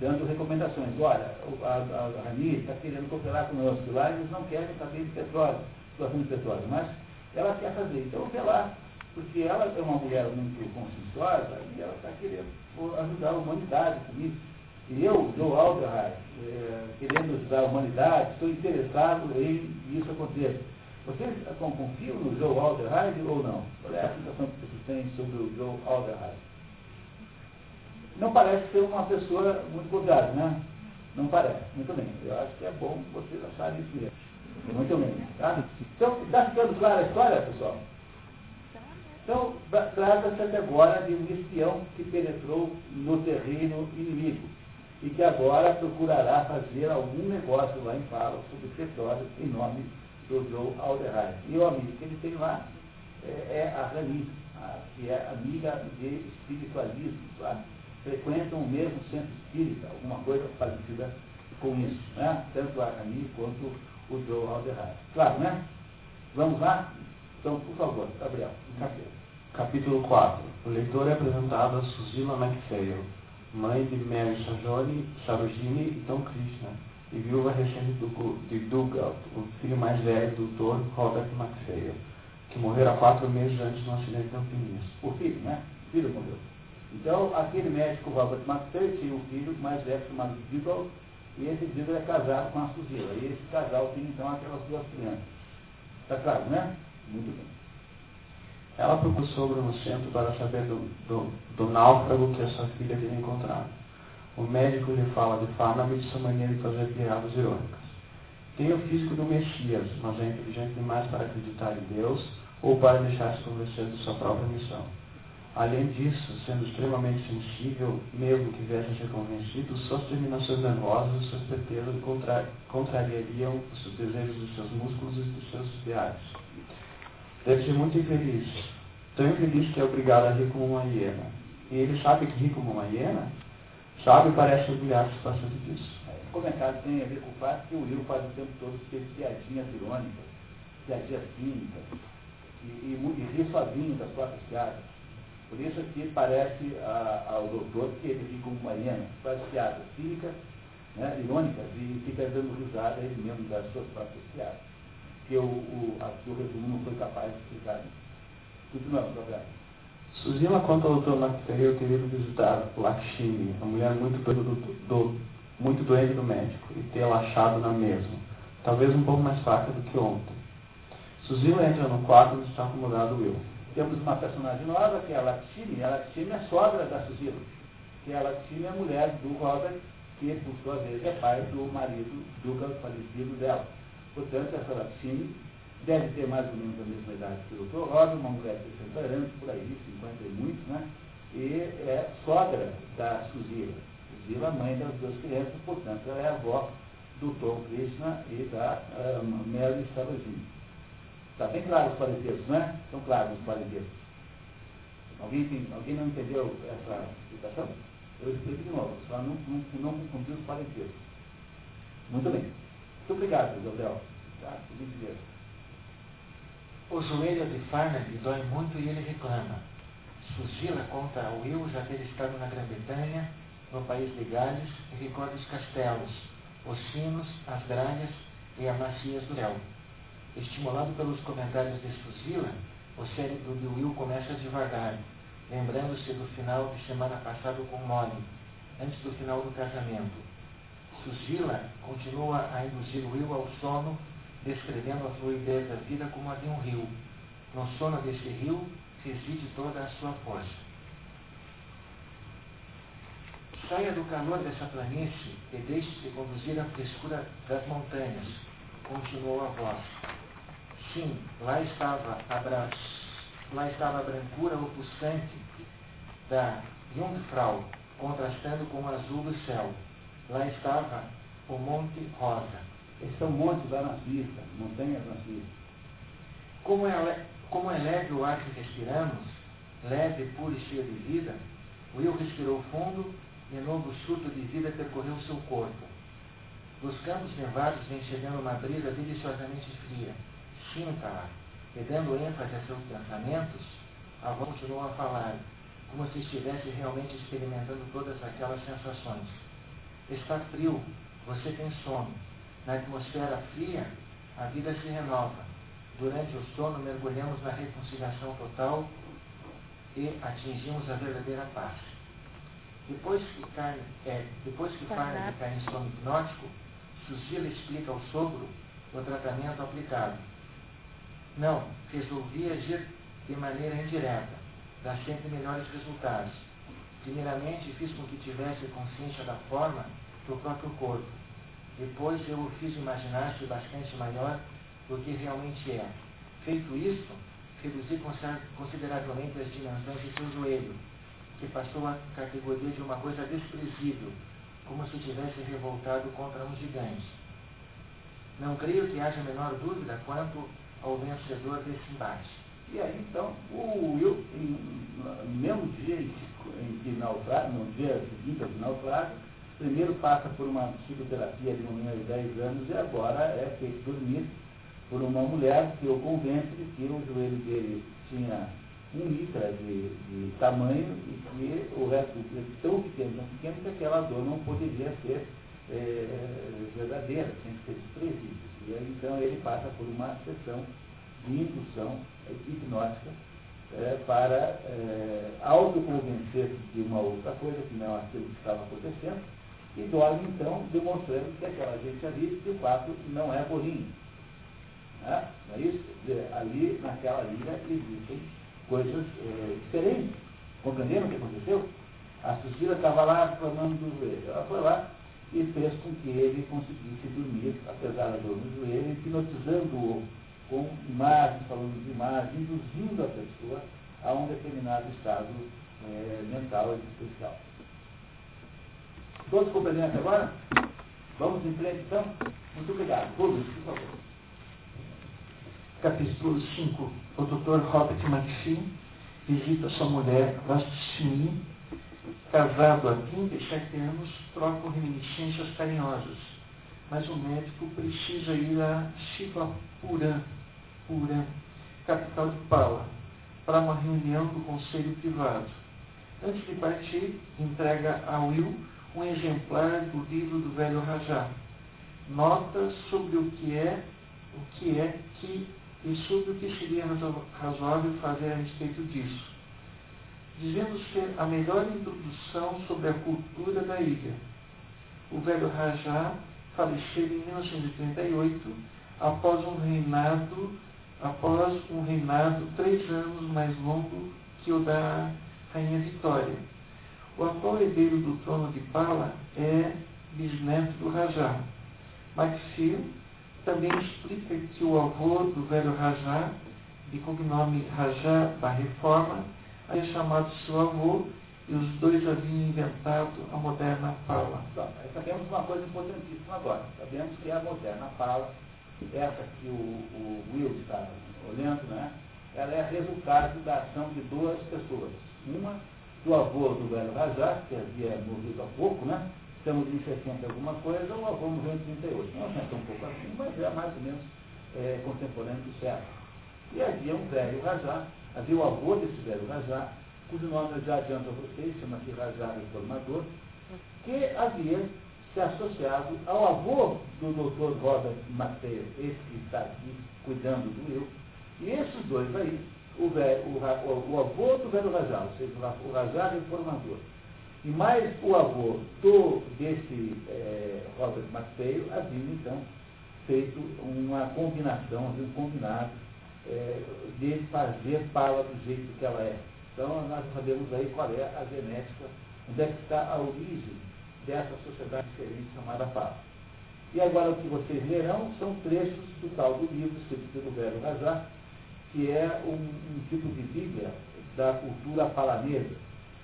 dando recomendações. Olha, a, a, a Rani está querendo cooperar conosco lá, eles não querem saber de petróleo, situação de petróleo, mas ela quer fazer. Então, vê lá, porque ela é uma mulher muito conscienciosa e ela está querendo ajudar a humanidade com isso. E eu, Joe Alderheim, é, querendo ajudar a humanidade, estou interessado em que isso aconteça. Vocês confiam no Joe Alderheim ou não? Qual é a sensação que vocês têm sobre o Joe Alderheim? Não parece ser uma pessoa muito confiável, né? Não parece. Muito bem. Eu acho que é bom vocês acharem isso mesmo. Muito bem. Tá? Então, está ficando clara a história, pessoal? Então, trata-se até agora de um espião que penetrou no terreno inimigo e que agora procurará fazer algum negócio lá em Fala sobre petróleo em nome do Joe Alderheim. E o amigo que ele tem lá é, é a Rani, que é amiga de espiritualismo, tá? frequentam o mesmo centro espírita, alguma coisa parecida com isso, né? tanto a Rani quanto o Joe Alderheim. Claro, né? Vamos lá? Então, por favor, Gabriel, Capítulo 4. O leitor é apresentado a Susila MacPhail, mãe de Mary Sajoni, Sarojini e Tom Krishna e viúva recente de Dougal, o filho mais velho do doutor Robert MacPhail, que morreu há quatro meses antes de um acidente alpinista. O filho, né? O filho morreu. Então, aquele médico Robert MacPhail tinha um filho mais velho chamado Dougal, e esse Dougal é casado com a Suzila. E esse casal tem então aquelas duas crianças. Está claro, né? Muito bem. Ela procurou sobre no centro para saber do, do, do náufrago que a sua filha havia encontrado. O médico lhe fala de Farnaby de sua maneira de fazer piadas irônicas. Tem o físico do Messias, mas é inteligente demais para acreditar em Deus ou para deixar-se convencer de sua própria missão. Além disso, sendo extremamente sensível, mesmo que viesse a ser convencido, suas terminações nervosas e suas certezas contra, contrariariam os desejos dos seus músculos e dos seus ideais. Deve ser muito infeliz, tão infeliz que é obrigado a rir como uma hiena. E ele sabe que ri como uma hiena? Sabe, parece orgulhar-se bastante disso. O comentário tem a ver com o fato que o Will faz o tempo todo ter piadinhas irônicas, piadinhas cínicas, e, e, e rir sozinho das próprias piadas. Por isso que parece a, ao doutor que ele fica como uma hiena, faz piadas cínicas, né, irônicas, e fica dando risada ele mesmo das suas próprias piadas. Que o, o, aqui o resumo não foi capaz de explicar. Continuamos, Gabriel. Suzila conta ao Dr. McPhail ter ido visitar Lakshmi, a mulher muito, do, do, muito doente do médico, e tê-la achado na mesma, talvez um pouco mais fraca do que ontem. Suzila entra no quarto onde está acomodado Will. Temos uma personagem nova, que é a Lakshmi. A Lakshmi é sogra da Suzila, que é a Lakshmi é a mulher do Robert, que por sua vez é pai do marido do falecido dela. Portanto, essa Lakshmi deve ter mais ou menos a mesma idade que o doutor Robin, uma mulher de 60 anos, por aí, 50 e muitos, né? E é sogra da Suzila. Suzila, mãe das duas crianças, portanto, ela é avó do Tom Krishna e da uh, Mary Sarojini. Está bem claro os parentescos, né? Estão claros os parentescos. Alguém, alguém não entendeu essa explicação? Eu explico de novo, só não, não, não os parentescos. Muito bem. Muito obrigado, Gabriel. Tá, o joelho de Farnaby dói muito e ele reclama. Susila conta ao Will já ter estado na Grã-Bretanha, no país de Gales, e recorda os castelos, os sinos, as gralhas e as macias do réu. Estimulado pelos comentários de Susila, o cérebro de Will começa devagar, lembrando-se do final de semana passado com Molly, antes do final do casamento. Susila continua a induzir Will ao sono, descrevendo a fluidez da vida como a de um rio. No sono desse rio reside toda a sua força. Saia do calor dessa planície e deixe-se conduzir à frescura das montanhas, continuou a voz. Sim, lá estava a, bra... lá estava a brancura ofuscante da Jungfrau, contrastando com o azul do céu. Lá estava o Monte Rosa. Esses são montes lá na Suíça, montanhas na Suíça. Como é, como é leve o ar que respiramos, leve, puro e cheio de vida, Will respirou fundo e novo surto de vida percorreu seu corpo. Dos campos nevados vem chegando uma brisa deliciosamente fria. Sinta-a. E dando ênfase a seus pensamentos, a voz continuou a falar, como se estivesse realmente experimentando todas aquelas sensações. Está frio, você tem sono. Na atmosfera fria, a vida se renova. Durante o sono, mergulhamos na reconciliação total e atingimos a verdadeira paz. Depois que, carne, é, depois que cai em sono hipnótico, Susila explica ao sogro o tratamento aplicado. Não, resolvi agir de maneira indireta, dá sempre melhores resultados. Primeiramente, fiz com que tivesse consciência da forma do próprio corpo. Depois, eu o fiz imaginar-se bastante maior do que realmente é. Feito isso, reduzi consideravelmente as dimensões de seu joelho, que passou a categoria de uma coisa desprezível, como se tivesse revoltado contra um gigante. Não creio que haja a menor dúvida quanto ao vencedor desse embate. E aí, então, o Will, no mesmo dia em que naufraga, no dia seguinte ao naufrágio, primeiro passa por uma psicoterapia de uma menina de 10 anos e agora é feito dormir por uma mulher que o convence de que o joelho dele tinha um mitra de, de tamanho e que o resto corpo tão pequeno, tão pequeno que aquela dor não poderia ser é, verdadeira, tinha que ser desprezível. E aí, então ele passa por uma sessão de indução hipnótica é, para é, autoconvencer-se de uma outra coisa que não aquilo que estava acontecendo e dorme então demonstrando que aquela gente ali de fato não é bolinho. Né? Não é isso? Ali naquela ilha existem coisas é, diferentes. Compreenderam o que aconteceu? A Susila estava lá reclamando do joelho. Ela foi lá e fez com que ele conseguisse dormir, apesar da dor no joelho, hipnotizando-o com imagens, falando de imagens, induzindo a pessoa a um determinado estado é, mental existencial. Todos compreenderam até agora? Vamos em frente então? Muito obrigado. Todos, por favor. Capítulo 5. O Dr. Robert McPhee visita sua mulher, Vastini, casado há 27 anos, trocam reminiscências carinhosas. Mas o médico precisa ir a Shivapuram, Puram, capital de Pala, para uma reunião do conselho privado. Antes de partir, entrega a Will um exemplar do livro do velho Rajá. Nota sobre o que é, o que é que e sobre o que seria razoável fazer a respeito disso, dizendo ser a melhor introdução sobre a cultura da ilha. O velho Rajá faleceu em 1938 após um reinado após um reinado três anos mais longo que o da Rainha Vitória. O atual herdeiro do trono de Pala é bisneto do Rajá. Maxil também explica que o avô do velho Rajá, de cognome Rajá da Reforma, havia chamado seu avô e os dois haviam inventado a moderna Pala. Então, sabemos uma coisa importantíssima agora. Sabemos que a moderna Pala, essa que o, o Will está olhando, né? ela é resultado da ação de duas pessoas. Uma, do avô do velho Rajá, que havia morrido há pouco, né? Estamos em 60 alguma coisa, o avô morreu em 38. Não é tão pouco assim, mas é mais ou menos é, contemporâneo do século. E havia um velho Rajá, havia o avô desse velho Rajá, cujo nome eu já adianto a vocês, chama-se Rajá Reformador, que havia se associado ao avô do Dr. Robert Mateus, esse que está aqui cuidando do eu, e esses dois aí, o, velho, o, o, o avô do velho Rajá, ou seja, o Rajá reformador, e mais o avô do, desse é, Robert Mateus, haviam então feito uma combinação, um combinado é, de fazer Paula do jeito que ela é. Então nós sabemos aí qual é a genética, onde é que está a origem dessa sociedade diferente chamada Papa. E agora o que vocês lerão são trechos do tal do livro escrito pelo velho Rajá, que é um, um, tipo de Bíblia da cultura palanesa.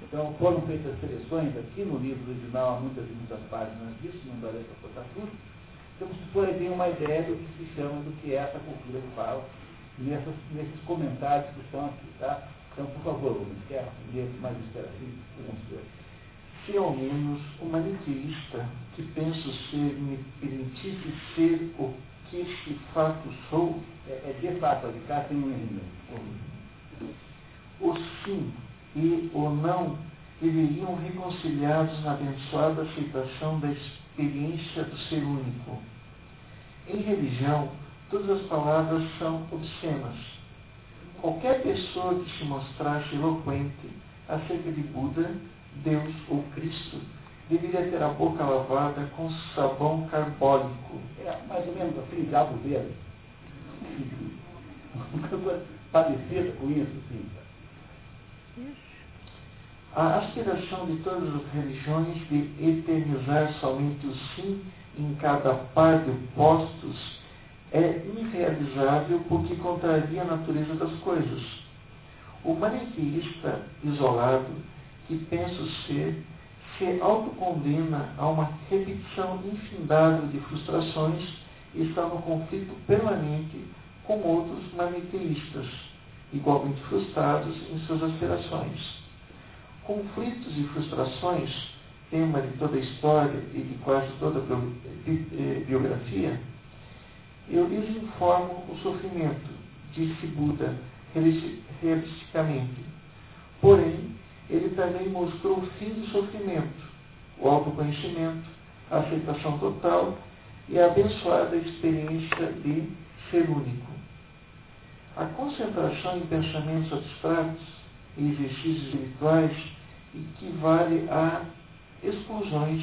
Então foram feitas seleções aqui no livro original, há muitas e muitas páginas disso, não darei para botar tudo. Então vocês podem uma ideia do que se chama, do que é essa cultura que fala, nessas, nesses comentários que estão aqui, tá? Então, por favor, Rubens, quer ler mais espera assim, alguns dois se ao menos o maniqueísta que penso ser me permitisse ser o que de fato sou, é, é de fato, de cá tem um. O sim e o não deveriam reconciliados na abençoada aceitação da experiência do ser único. Em religião, todas as palavras são obscenas. Qualquer pessoa que se mostrasse eloquente acerca de Buda Deus ou Cristo deveria ter a boca lavada com sabão carbônico. É mais ou menos assim, diabo verde. Parecida com isso, sim. A aspiração de todas as religiões de eternizar somente o sim em cada par de opostos é irrealizável porque contraria a natureza das coisas. O maniqueísta isolado que penso ser, se autocondena a uma repetição infindável de frustrações e está no conflito permanente com outros maniqueístas, igualmente frustrados em suas aspirações. Conflitos e frustrações, tema de toda a história e de quase toda a eh, biografia, eu lhes informo o sofrimento, disse Buda realisticamente. Porém, ele também mostrou o fim do sofrimento, o autoconhecimento, a aceitação total e a abençoada experiência de ser único. A concentração em pensamentos abstratos e exercícios espirituais equivale a exclusões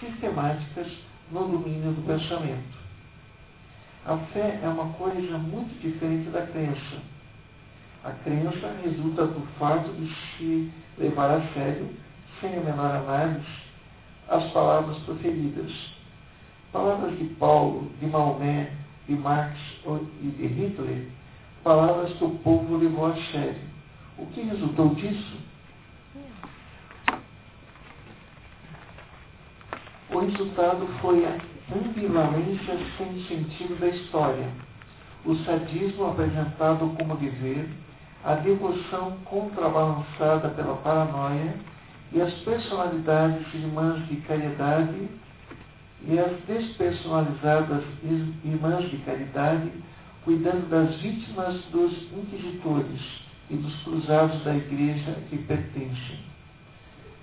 sistemáticas no domínio do pensamento. A fé é uma coisa muito diferente da crença. A crença resulta do fato de se levar a sério, sem a menor análise, as palavras proferidas. Palavras de Paulo, de Maomé, de Marx e de Hitler, palavras que o povo levou a sério. O que resultou disso? O resultado foi a ambivalência sem sentido da história, o sadismo apresentado como dever, a devoção contrabalançada pela paranoia e as personalidades irmãs de caridade e as despersonalizadas irmãs de caridade cuidando das vítimas dos inquisitores e dos cruzados da igreja que pertencem.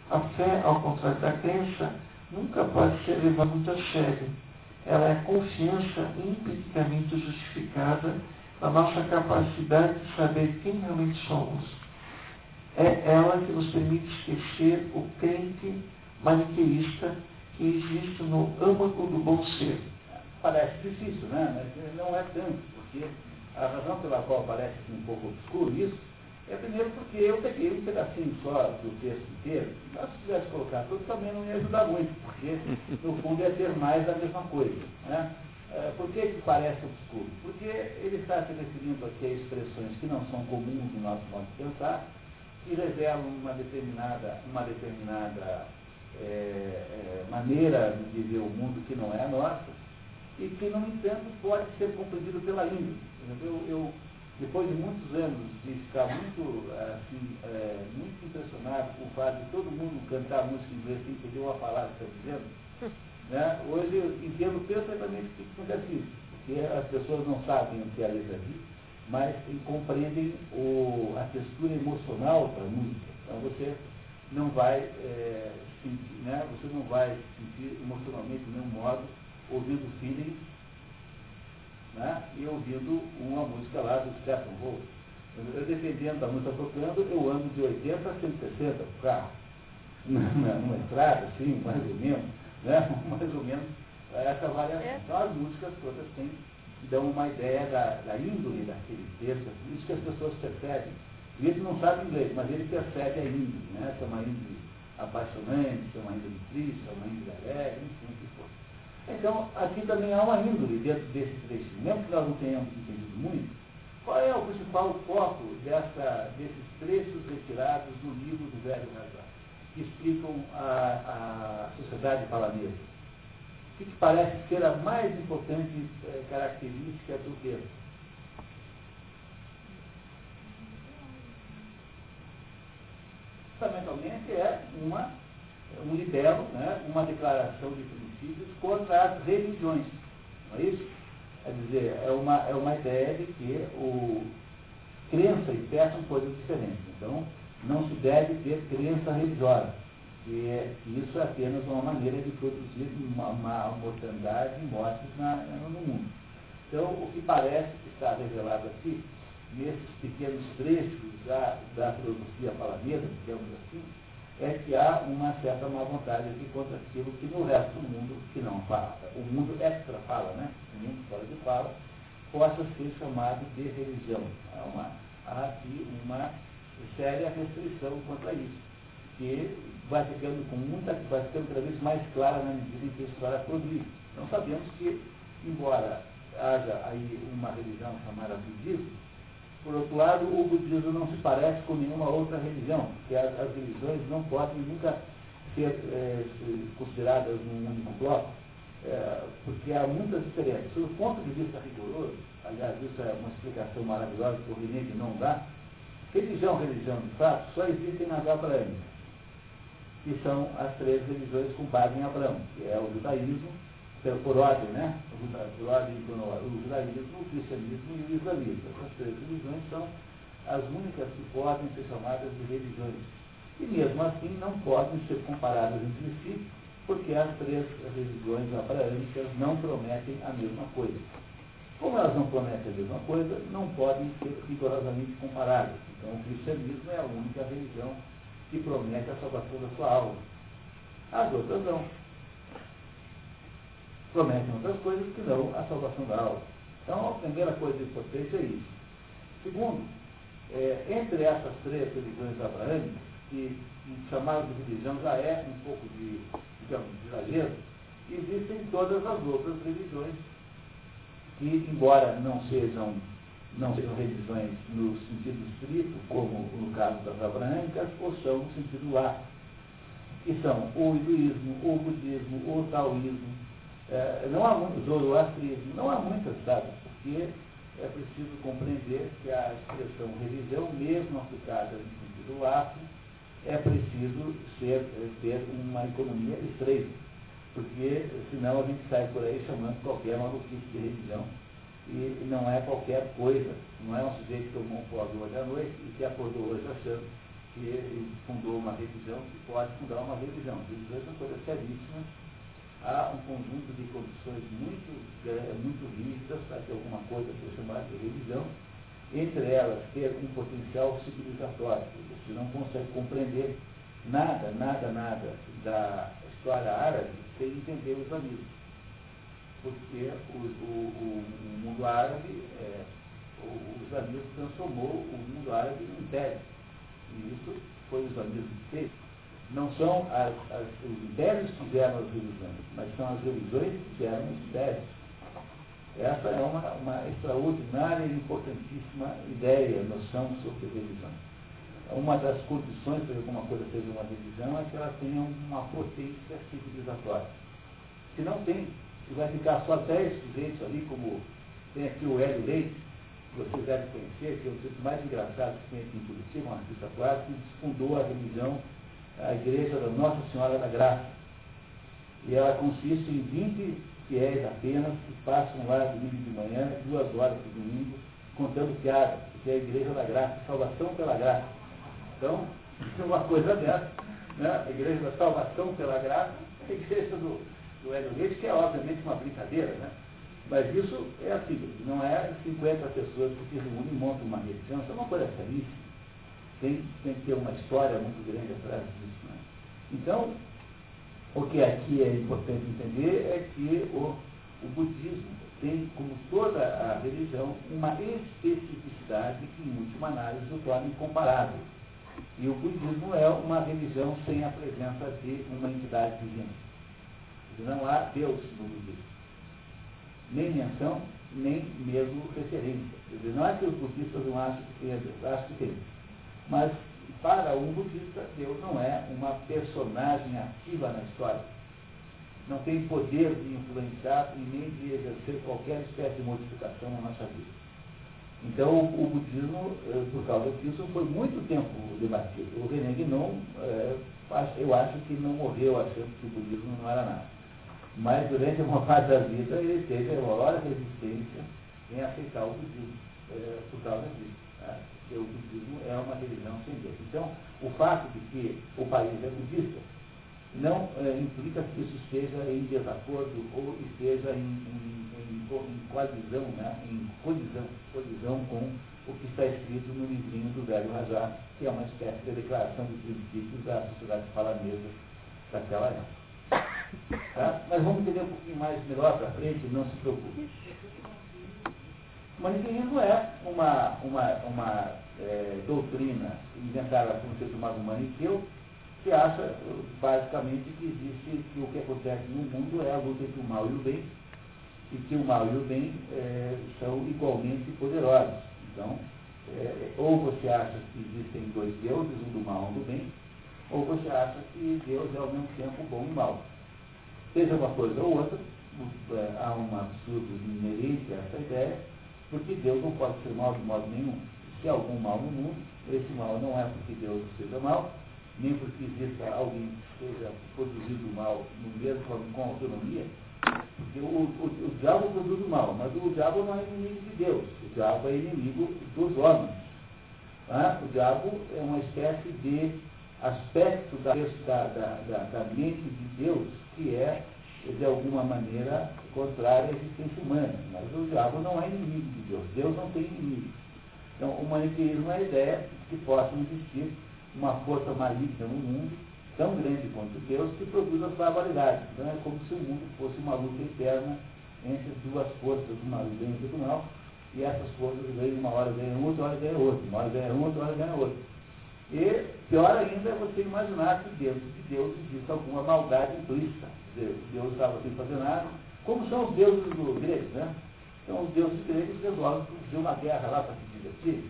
A fé, ao contrário da crença, nunca pode ser levada muito a sério. Ela é confiança empiricamente justificada a nossa capacidade de saber quem realmente somos. É ela que nos permite esquecer o crente maniqueísta que existe no âmago do bom ser. Parece difícil, né? Mas não é tanto, porque a razão pela qual parece um pouco obscuro isso é primeiro porque eu peguei um pedacinho só do texto inteiro, mas se tivesse colocado tudo também não ia ajudar muito, porque no fundo ia ter mais da mesma coisa. Né? É, por que, que parece obscuro? Porque ele está se referindo aqui a expressões que não são comuns no nosso modo de pensar, que revelam uma determinada, uma determinada é, é, maneira de ver o mundo que não é a nossa, e que, no entanto, pode ser compreendido pela índole. Eu, eu, depois de muitos anos de ficar muito, assim, é, muito impressionado com o fato de todo mundo cantar música em inglês sem entender uma palavra que está dizendo, né, hoje entendo perfeitamente o que acontece isso, porque as pessoas não sabem o que é a letra mas compreendem o, a textura emocional da música. Então você não vai é, sentir, né, você não vai sentir emocionalmente de nenhum modo ouvindo feeling né, e ouvindo uma música lá do Stephen Wolf. Eu, defendendo a música tocando, eu ando de 80 a 160 por carro. Numa, estrada, assim, mais ou menos, né? mais ou menos essa variação. É. Então as músicas todas têm, dão uma ideia da, da índole daquele texto, isso que as pessoas percebem. E ele não sabe inglês, mas ele percebe a índole, né? Se é uma índole apaixonante, se é uma índole triste, se é uma índole alegre, enfim, o que for. Então, aqui também há uma índole dentro desse trecho. Mesmo que nós não tenhamos entendido muito, qual é o principal foco dessa, desses trechos retirados do livro do Velho Razão, que explicam a, a sociedade? O que, parece ser a mais importante é, característica do texto? Fundamentalmente é uma, um libelo, né, uma declaração de princípios contra as religiões. Não é isso? Quer dizer, é uma, é uma ideia de que o crença e fé são coisas diferentes. Então, não se deve ter crença religiosa. E é, isso é apenas uma maneira de produzir uma, uma mortandade e mortes na, no mundo. Então, o que parece que está revelado aqui, nesses pequenos trechos da, da filosofia palavra, digamos assim, é que há uma certa má vontade aqui contra aquilo que no resto do mundo que não fala. O mundo extra fala, né? O mundo fora de fala, possa ser chamado de religião. Há, uma, há aqui uma séria restrição contra isso, que vai ficando com muita, vai ficando cada vez mais clara na medida em que a história progride. Então sabemos que, embora haja aí uma religião chamada budismo, por outro lado, o budismo não se parece com nenhuma outra religião, porque as, as religiões não podem nunca ser é, consideradas num único bloco, é, porque há muitas diferenças. Do ponto de vista rigoroso, aliás, isso é uma explicação maravilhosa que o René não dá, religião, religião de fato, só existem nas abraâmicas, que são as três religiões com base em Abraão, que é o judaísmo, por ordem, né? O judaísmo, o cristianismo e o islamismo. Essas três religiões são as únicas que podem ser chamadas de religiões. E mesmo assim não podem ser comparadas entre si, porque as três religiões abraâmicas não prometem a mesma coisa. Como elas não prometem a mesma coisa, não podem ser rigorosamente comparadas. Então o cristianismo é a única religião que promete a salvação da sua alma. As outras não prometem outras coisas que não a salvação da alma. Então, a primeira coisa importante é isso. Segundo, é, entre essas três religiões abraâmicas, que chamar de religião já é um pouco de, digamos, de exagero, existem todas as outras religiões que, embora não sejam, não sejam religiões no sentido estrito, como no caso das abraâmicas, ou são no sentido lato, que são o hinduísmo, o budismo, o taoísmo, é, não há muito zoroastrismo, não há muitas, sabe? Porque é preciso compreender que a expressão religião, mesmo aplicada no sentido lato, é preciso ser, ter uma economia estreita, porque senão a gente sai por aí chamando qualquer maluquice de religião e não é qualquer coisa, não é um sujeito que tomou um pó hoje à noite e que acordou hoje achando que fundou uma religião que pode fundar uma religião. Religiões são coisas seríssimas há um conjunto de condições muito, é, muito rígidas para que alguma coisa seja chamada de religião, entre elas ter um potencial civilizatório. Você não consegue compreender nada, nada, nada da história árabe sem entender o islamismo. Porque o, o, o mundo árabe, é, o, o islamismo transformou o mundo árabe em império. E isso foi o islamismo que fez não são as, as, os impérios que fizeram as religiões, mas são as religiões que fizeram os impérios. Essa é uma, uma extraordinária e importantíssima ideia, noção sobre religião. Uma das condições para que alguma coisa seja uma religião é que ela tenha uma potência civilizatória. Se não tem, se vai ficar só dez sujeitos ali, como tem aqui o Hélio Leite, que vocês devem conhecer, que é o tipo mais engraçado que tem aqui em Curitiba, um artista plástico, que fundou a religião, a igreja da Nossa Senhora da Graça. E ela consiste em 20 fiéis apenas, que passam lá domingo de manhã, duas horas por domingo, contando piadas, que é a igreja da graça, salvação pela graça. Então, uma coisa dessa, né? a igreja da salvação pela graça, a igreja do, do Hélio Reis, que é obviamente uma brincadeira, né? Mas isso é assim, não é 50 pessoas que se reúnem e montam uma isso é uma coisa seríssima. Tem, tem que ter uma história muito grande atrás disso. Né? Então, o que aqui é importante entender é que o, o budismo tem, como toda a religião, uma especificidade que, em última análise, o torna incomparável. E o budismo é uma religião sem a presença de uma entidade divina. Não há Deus no budismo nem menção, nem mesmo referência. Não é que os budistas não acham que tem Deus, acham que tem. Mas, para um budista, Deus não é uma personagem ativa na história. Não tem poder de influenciar e nem de exercer qualquer espécie de modificação na nossa vida. Então, o, budismo, eh, por causa disso, foi muito tempo debatido. O René Guinon, é, eu acho que não morreu achando que o budismo não era nada. Mas durante uma parte da vida ele teve a maior resistência em aceitar o budismo é, por causa disso. Né? Porque o budismo é uma religião sem Deus. Então, o fato de que o país é budista não é, implica que isso esteja em desacordo ou esteja em, em, em, em colisão, né? em colisão, colisão com o que está escrito no livrinho do Velho Rajá, que é uma espécie de declaração de princípios da sociedade palanesa daquela época. Tá? Mas vamos entender um pouquinho mais melhor para frente, não se preocupe. O maniqueísmo é uma, uma, uma é, doutrina inventada por ser chamado maniqueu, que acha basicamente que existe que o que acontece no mundo é a luta entre o mal e o bem, e que o mal e o bem é, são igualmente poderosos. Então, é, ou você acha que existem dois deuses, um do mal e um do bem, ou você acha que Deus é ao mesmo tempo bom e mal. Seja uma coisa ou outra, é, há um absurdo inerente a essa ideia, porque Deus não pode ser mal de modo nenhum. Se há algum mal no mundo, esse mal não é porque Deus seja mal, nem porque exista alguém que esteja produzindo mal no mesmo com autonomia, o, o, o diabo produz o mal, mas o diabo não é inimigo de Deus, o diabo é inimigo dos homens. Ah, o diabo é uma espécie de aspecto da, da, da, da, mente de Deus que é, de alguma maneira, contrária à existência humana. Mas o diabo não é inimigo de Deus. Deus não tem inimigo. Então, o maniqueísmo é a ideia de que possa existir uma força maligna no mundo, tão grande quanto Deus, que produz as barbaridades. Então, é como se o mundo fosse uma luta eterna entre duas forças, uma bem e do mal, e essas forças uma hora ganham uma, outra hora ganham outra, uma hora ganham uma, outra hora ganham outra. E pior ainda é você imaginar que dentro de Deus existe alguma maldade implícita. Deus estava sem fazer nada. Como são os deuses do grego, né? Então os deuses gregos resolvem fazer uma guerra lá para se divertir,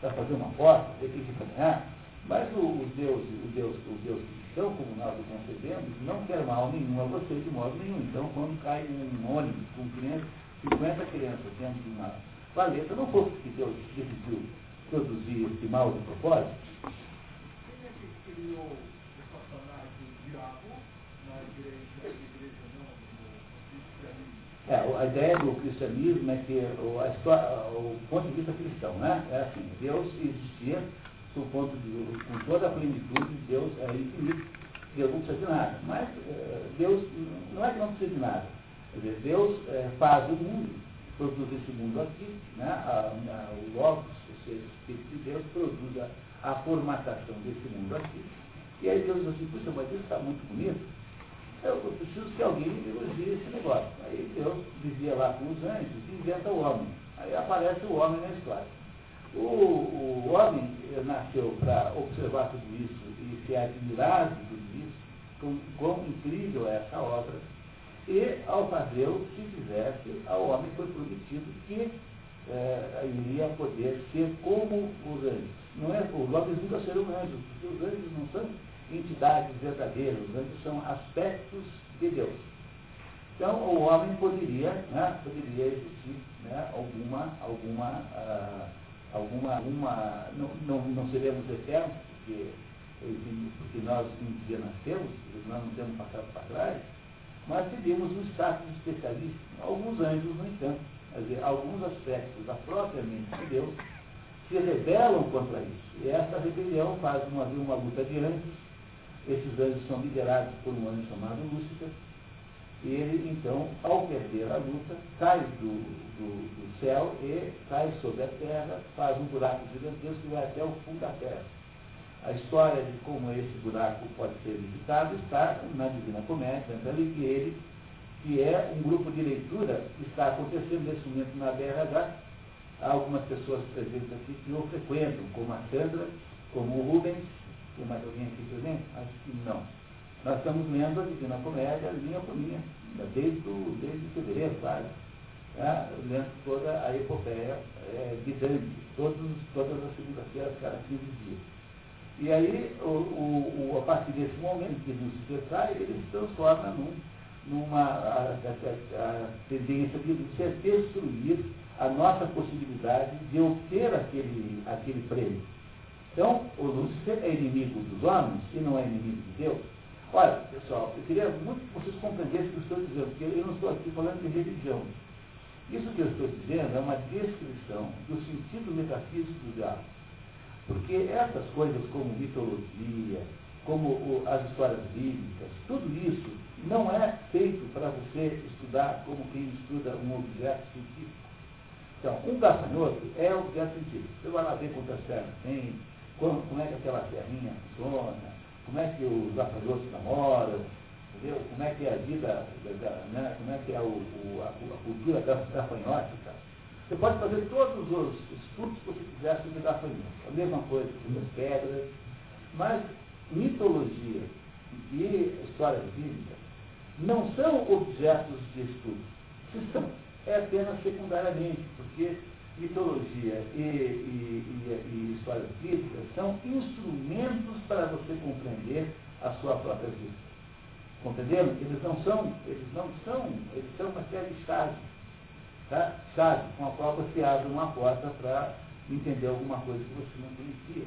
para fazer uma porta, ver quem fica ganhar. Mas o, o Deus, o Deus, o Deus cristão, como nós o concebemos, não quer mal nenhum a você de modo nenhum. Então quando cai um ônibus com 50 crianças dentro de uma valeta, não foi porque Deus decidiu produzir esse mal de propósito, criou o Satanás e o diabo na igreja, igreja não, no cristianismo. É, a ideia do cristianismo é que o, a história, o ponto de vista cristão, né? É assim, Deus existia do ponto de, com toda a plenitude, Deus é infinito, Deus não precisa de nada. Mas é, Deus não é que não precisa de nada. Quer dizer, Deus é, faz o mundo, produz esse mundo aqui, né? A, a, o Logos, ou seja, o Espírito de Deus, produz a, a formatação desse mundo aqui. E aí Deus diz assim, puxa, mas isso está muito bonito. Eu, preciso que alguém elogie esse negócio. Aí Deus vivia lá com os anjos inventa o homem. Aí aparece o homem na história. O, o homem nasceu para observar tudo isso e se admirar de tudo isso, com, quão incrível é essa obra. E, ao fazê-lo, se fizesse, ao homem foi prometido que é, iria poder ser como os anjos. Não é, os homens nunca serão anjos, porque os anjos não são entidades verdadeiras, os anjos são aspectos de Deus. Então, o homem poderia, né, poderia existir né, alguma, alguma, uh, alguma, alguma não, não, não seremos eternos, porque, porque nós um dia nascemos, nós não temos passado para trás, mas teríamos um status especialista. Alguns anjos, no entanto, quer dizer, alguns aspectos da própria mente de Deus se rebelam contra isso. E essa rebelião faz uma, uma luta de anjos. Esses anjos são liderados por um anjo chamado Lúcifer ele, então, ao perder a luta, cai do, do, do, céu e cai sobre a terra, faz um buraco gigantesco e vai até o fundo da terra. A história de como esse buraco pode ser visitado está na Divina Comédia, lembrando que ele, que é um grupo de leitura que está acontecendo nesse momento na BRH. Há algumas pessoas presentes aqui que o frequentam, como a Sandra, como o Rubens, tem mais alguém aqui presente? Acho que não. Nós estamos lendo a Divina Comédia, linha por linha, desde, o, desde fevereiro, quase. Né? Lendo toda a epopeia é, de Dante, todos, todas as segundas-feiras, cada 15 dias. E aí, o, o, o, a partir desse momento que nos sai, ele se transforma num, numa a, a, a tendência de, de destruir a nossa possibilidade de obter aquele, aquele prêmio. Então, o Lúcifer é inimigo dos homens e não é inimigo de Deus. Olha, pessoal, eu queria muito que vocês compreendessem o que eu estou dizendo, porque eu não estou aqui falando de religião. Isso que eu estou dizendo é uma descrição do sentido metafísico do diabo. Porque essas coisas como mitologia, como o, as histórias bíblicas, tudo isso não é feito para você estudar como quem estuda um objeto científico. Então, um gafanhoto é objeto científico. Você vai lá ver quantas pernas tem, como, como é que aquela terrinha funciona, como é que os gafanhotos namoram, entendeu? Como é que é a vida, né? como é que é o, o, a, a, cultura gafanhótica. Você pode fazer todos os estudos que você quiser sobre gafanhotos. A mesma coisa com as pedras. Mas mitologia e história bíblica não são objetos de estudo. Se são, é apenas secundariamente, porque mitologia e, e, e, e história física são instrumentos para você compreender a sua própria vida. Compreenderam? Eles não são, eles não são, eles são uma série de chaves, tá? chaves com a qual você abre uma porta para entender alguma coisa que você não conhecia.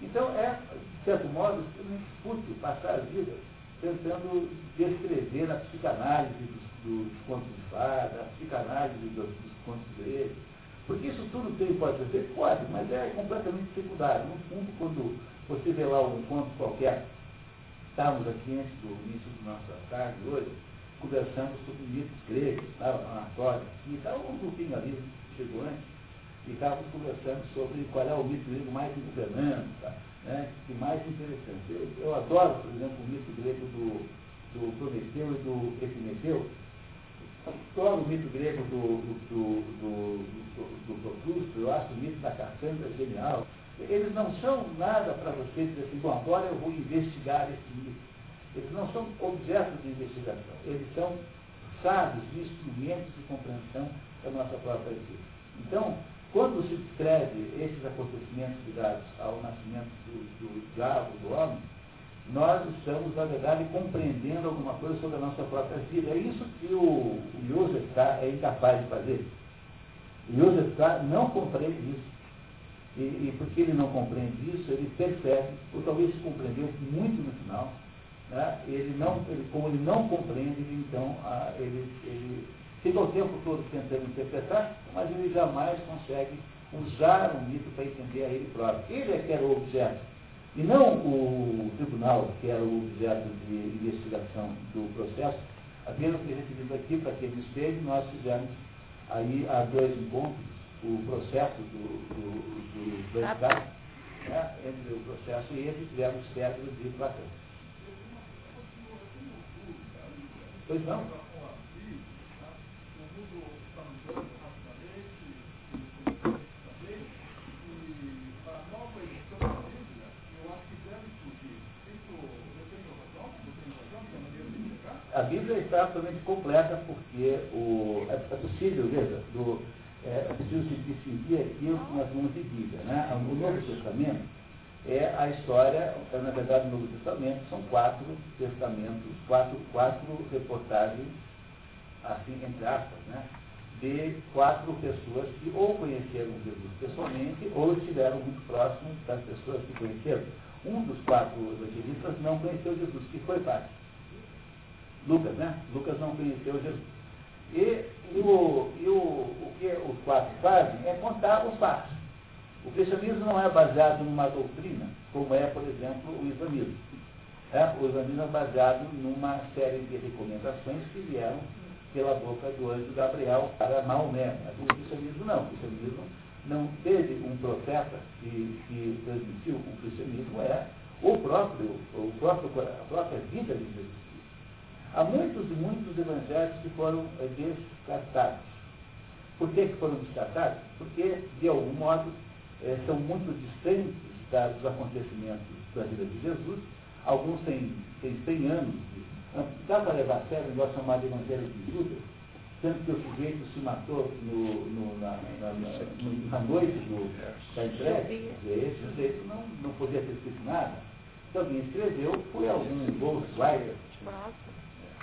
Então é, de certo modo, extremamente fútil passar a vida tentando descrever a psicanálise dos, dos contos de fada, a psicanálise dos, dos contos gregos, porque isso tudo tem, pode ser feito? Pode, mas é completamente secundário. No fundo, quando você vê lá um encontro qualquer, estávamos aqui antes do início do nosso tarde hoje, conversando sobre mitos gregos, estava na Anatólia, e estava um grupinho ali, chegou antes, e estávamos conversando sobre qual é o mito grego mais governante, tá? né? e mais interessante. Eu, eu adoro, por exemplo, o mito grego do, do Prometeu e do Epimeteu, Adoro o mito grego do, do, do, do, Procrusto, eu acho o mito da Cassandra genial. Eles não são nada para você dizer assim, bom, agora eu vou investigar esse mito. Eles não são objetos de investigação, eles são sábios, instrumentos de compreensão da nossa própria vida. Então, quando se descreve esses acontecimentos ligados ao nascimento do, do diabo, do homem, nós estamos, na verdade, compreendendo alguma coisa sobre a nossa própria vida. É isso que o, Joseph K. é incapaz de fazer. Joseph K. não compreende isso. E, e porque ele não compreende isso, ele percebe, ou talvez compreendeu muito no final, né? ele não, ele, como ele não compreende, então a, ele, ele fica o tempo todo tentando interpretar, mas ele jamais consegue usar o mito para entender a ele próprio. Ele é que era o objeto e não o tribunal, que era o objeto de investigação do processo, apenas que recebemos aqui para que ele esteja, nós fizemos aí há dois encontros o processo do, do, do, do né, entre o processo e esse, tivemos cédulas de Platão. Pois não? a Bíblia está absolutamente completa porque o, é, é possível, veja, do, é, é se distinguir aquilo que nós vamos de. Né? O Novo Testamento é a história, é, na verdade o Novo Testamento são quatro testamentos, quatro, quatro reportagens assim, entre aspas, né, de quatro pessoas que ou conheceram Jesus pessoalmente ou estiveram muito próximos das pessoas que conheceram. Um dos quatro evangelistas não conheceu Jesus, que foi Pátio. Lucas, né? Lucas não conheceu Jesus. E, e, o, e o, o que os quatro fazem é contar os fatos. O cristianismo não é baseado numa doutrina, como é, por exemplo, o islamismo. É, o islamismo é baseado numa série de recomendações que vieram pela boca do anjo Gabriel para Maomé. O cristianismo não. O cristianismo não teve um profeta que, que transmitiu. O cristianismo é o próprio, o próprio, a própria vida de Jesus. Há muitos e muitos evangelhos que foram é, descartados. Por que, que foram descartados? Porque, de algum modo, é, são muito distantes dos acontecimentos da vida de Jesus. Alguns têm, têm 100 anos. Dá para levar a sério o negócio chamado Evangelho de Judas? Tanto que o sujeito se matou no, no, na, na, na, na, noite do, da entrega. Esse sujeito não, não podia ter escrito nada. Então, quem escreveu foi algum ghostwriter.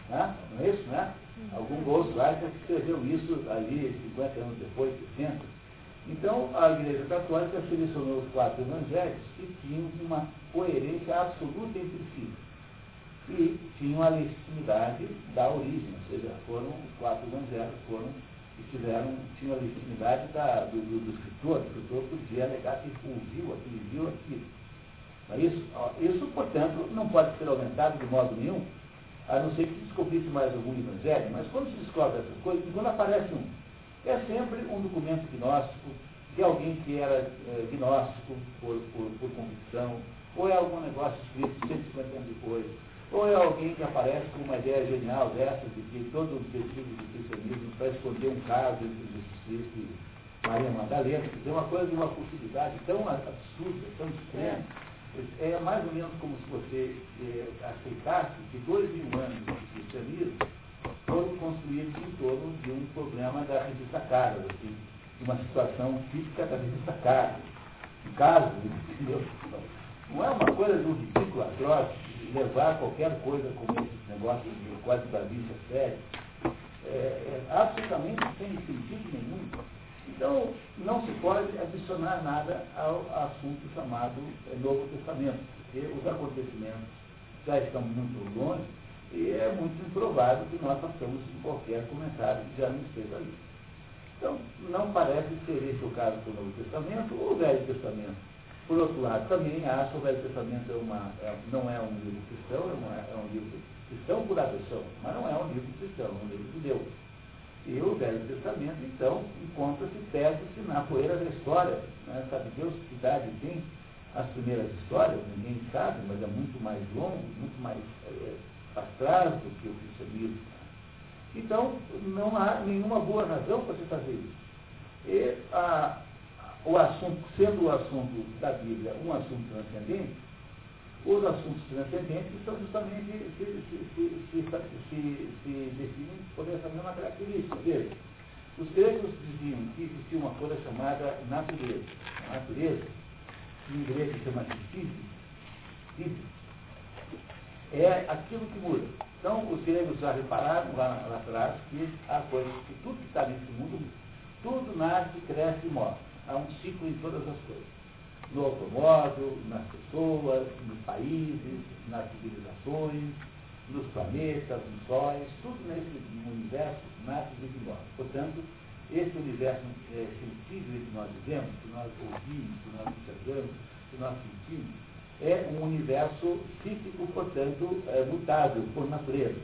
Né? Não é isso, né? Algum que escreveu isso ali 50 anos depois, 60. Então, a Igreja Católica selecionou os quatro evangelhos que tinham uma coerência absoluta entre si. E tinham a legitimidade da origem, ou seja, foram os quatro evangelhos, foram e tiveram, tinham a legitimidade da, do, do, do, escritor, o escritor podia alegar que ouviu aquilo, viu aquilo. Mas isso, isso, portanto, não pode ser aumentado de modo nenhum, a não ser que descobrisse mais algum evangelho, mas quando se descobre essas coisas, quando aparece um é sempre um documento gnóstico de alguém que era é, gnóstico por, por, por, convicção, ou é algum negócio escrito 150 anos depois, ou é alguém que aparece com uma ideia genial dessa, de que todo o objetivo do cristianismo para esconder um caso entre Jesus Cristo e Maria Madalena, que é uma coisa de uma futilidade tão absurda, tão extrema. É mais ou menos como se você é, aceitasse que dois mil anos de cristianismo foram construídos em torno de um problema da revista assim, de uma situação típica da revista Caras. Um caso, entendeu? Não é uma coisa de um ridículo atroz levar qualquer coisa como esse negócio de quase da vista sério. É, é absolutamente sem sentido nenhum. Então, não se pode adicionar nada ao assunto chamado Novo Testamento, porque os acontecimentos já estão muito longe e é muito improvável que nós façamos qualquer comentário que já não esteja ali. Então, não parece ser esse o caso do Novo Testamento ou o Velho Testamento. Por outro lado, também acho que o Velho Testamento é uma, é, não é um livro cristão, é, uma, é um livro cristão por adoção, mas não é um livro cristão, é um livro de Deus. E o Velho Testamento, então, encontra-se, perde-se na poeira da história. Né? Sabe Deus que idade tem as primeiras histórias? Ninguém sabe, mas é muito mais longo, muito mais é, atrás do que o cristianismo. Então, não há nenhuma boa razão para se fazer isso. E a, o assunto, sendo o assunto da Bíblia um assunto transcendente, os assuntos transcendentes são justamente se, se, se, se, definem por essa mesma característica. Veja, os gregos diziam que existia uma coisa chamada natureza. A natureza, que em grego chama de é aquilo que muda. Então, os gregos já repararam lá, lá atrás que há coisas, que tudo que está nesse mundo, tudo nasce, cresce e morre. Há um ciclo em todas as coisas. No automóvel, nas pessoas, nos países, nas civilizações, nos planetas, nos sóis, tudo nesse universo nasce e morre. Portanto, esse universo é, sensível que nós vivemos, que nós ouvimos, que nós observamos, que nós sentimos, é um universo psíquico, portanto, é, mutável por natureza.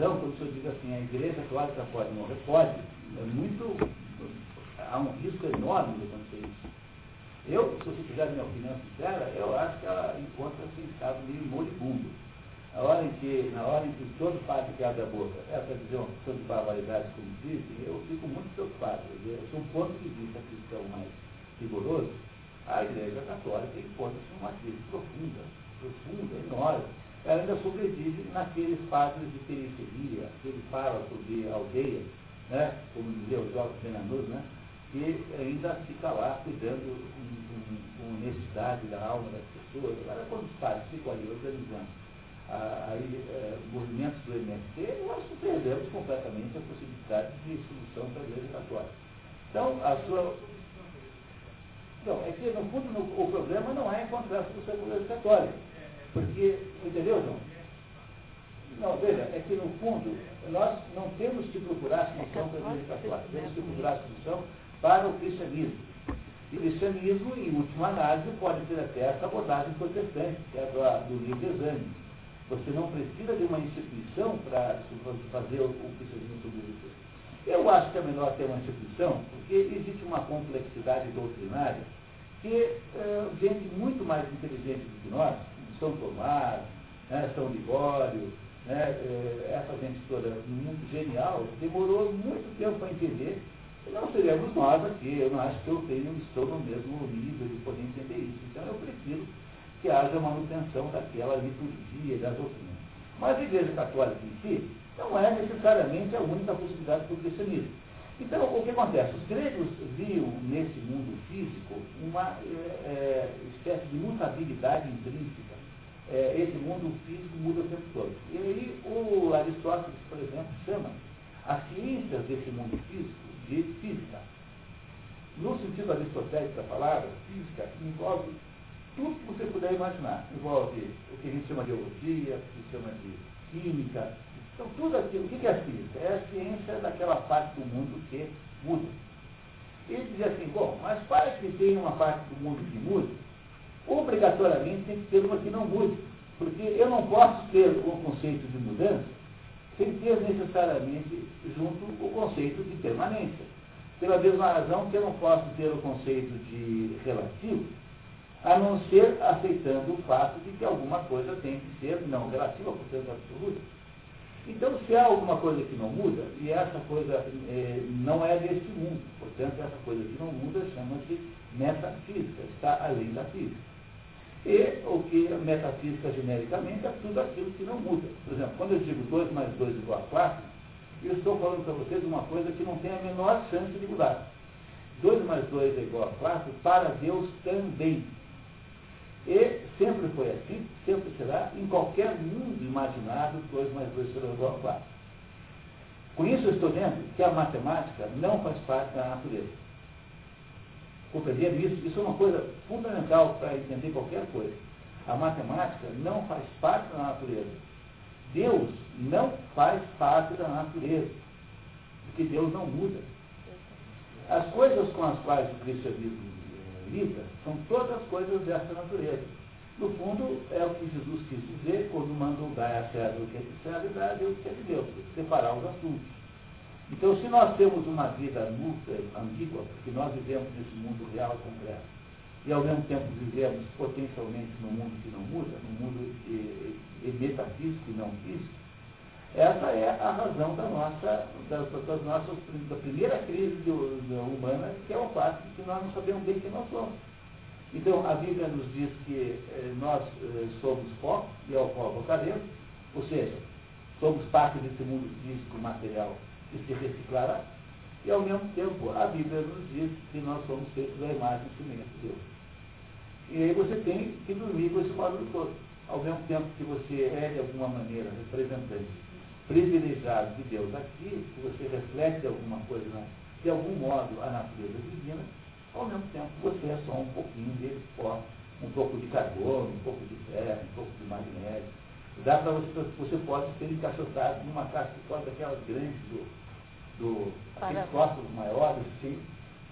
Razão quando o senhor diz assim, a igreja católica pode morrer? Pode. É muito. Há um risco enorme de acontecer isso. Eu, se você quiser minha opinião sincera, eu acho que ela encontra-se em estado meio moribundo. Na hora em que, na hora em que todo padre que abre a boca é para dizer uma pessoa de barbaridades como dizem, eu fico muito preocupado. Eu sou um ponto de vista cristão mais rigoroso, a Igreja Católica encontra-se numa crise profunda, profunda, enorme. Ela ainda sobrevive naqueles padres de periferia, que ele fala sobre aldeia, né, como dizia o Jorge Benanus, né, que ainda fica lá cuidando com, com, com honestidade da alma das pessoas. Agora, quando os padres ficam ali organizando aí, é, movimentos do MST, nós perdemos completamente a possibilidade de solução para a Igreja Católica. Então, a sua. Não, é que no fundo no, o problema não é encontrar a solução para a Igreja Católica. Porque, entendeu, João? Não, veja, é que no fundo nós não temos que procurar a solução para a Católica, temos que procurar a solução para o cristianismo. E o cristianismo, em última análise, pode ter até essa abordagem protestante, que é do, do livre exame você não precisa de uma instituição para fazer o, o cristianismo sobreviver. Eu acho que é melhor ter uma instituição, porque existe uma complexidade doutrinária que é, gente muito mais inteligente do que nós, São Tomás, né, São Ligório, né, é, essa gente toda muito genial, demorou muito tempo para entender não seremos nós aqui. Eu não acho que eu tenho, estou no mesmo nível de poder entender isso. Então eu preciso que haja manutenção daquela liturgia da doutrina. Mas a Igreja Católica em si não é necessariamente a única possibilidade para o cristianismo. Então, o que acontece? Os gregos viam nesse mundo físico uma é, é espécie de mutabilidade intrínseca. É, esse mundo físico muda o tempo todo. E aí o Aristóteles, por exemplo, chama as ciências desse mundo físico de física. No sentido aristotélico da palavra, física envolve tudo que você puder imaginar. Envolve o que a gente chama de biologia, o que se chama de química. Então, tudo aquilo. O que é a física? É a ciência daquela parte do mundo que muda. Ele dizia assim, bom, mas para que tenha uma parte do mundo que mude, obrigatoriamente tem que ter uma que não mude. Porque eu não posso ter o conceito de mudança sem ter necessariamente junto o conceito de permanência. Pela mesma razão que eu não posso ter o conceito de relativo a não ser aceitando o fato de que alguma coisa tem que ser não relativa, portanto absoluta. Então, se há alguma coisa que não muda, e essa coisa é, não é deste mundo, portanto, essa coisa que não muda chama-se metafísica, está além da física. E o que metafísica genericamente é tudo aquilo que não muda. Por exemplo, quando eu digo 2 mais 2 igual a 4, eu estou falando para vocês uma coisa que não tem a menor chance de mudar. 2 mais 2 é igual a 4 para Deus também. E sempre foi assim, sempre será, em qualquer mundo imaginado, 2 mais 2 será igual a 4. Com isso eu estou dizendo que a matemática não faz parte da natureza. Compreender isso? Isso é uma coisa fundamental para entender qualquer coisa. A matemática não faz parte da natureza. Deus não faz parte da natureza. Porque Deus não muda. As coisas com as quais o cristianismo lida são todas as coisas dessa natureza. No fundo, é o que Jesus quis dizer quando mandou dar a César o que é de César e dar a Deus o que é de Deus, separar os assuntos. Então, se nós temos uma vida ambígua, porque nós vivemos nesse mundo real e concreto, e ao mesmo tempo vivemos potencialmente num mundo que não muda, num mundo metafísico e não físico, essa é a razão da nossa, das, nossas, da primeira crise do, humana, que é o fato de que nós não sabemos bem quem nós somos. Então, a Bíblia nos diz que eh, nós eh, somos pó e ao pó voltaremos, ou seja, somos parte desse mundo físico material que se reciclará, e ao mesmo tempo a Bíblia nos diz que nós somos feitos da imagem e semelhança de Deus. E aí você tem que dormir com esse quadro todo. Ao mesmo tempo que você é, de alguma maneira, representante privilegiado de Deus aqui, que você reflete alguma coisa, de algum modo, a natureza divina, ao mesmo tempo você é só um pouquinho desse pó, um pouco de carbono, um pouco de ferro, um pouco de magnésio. Dá para você, você pode ser encaixotado numa caixa de pó daquelas grandes do, do aqueles maiores, sim,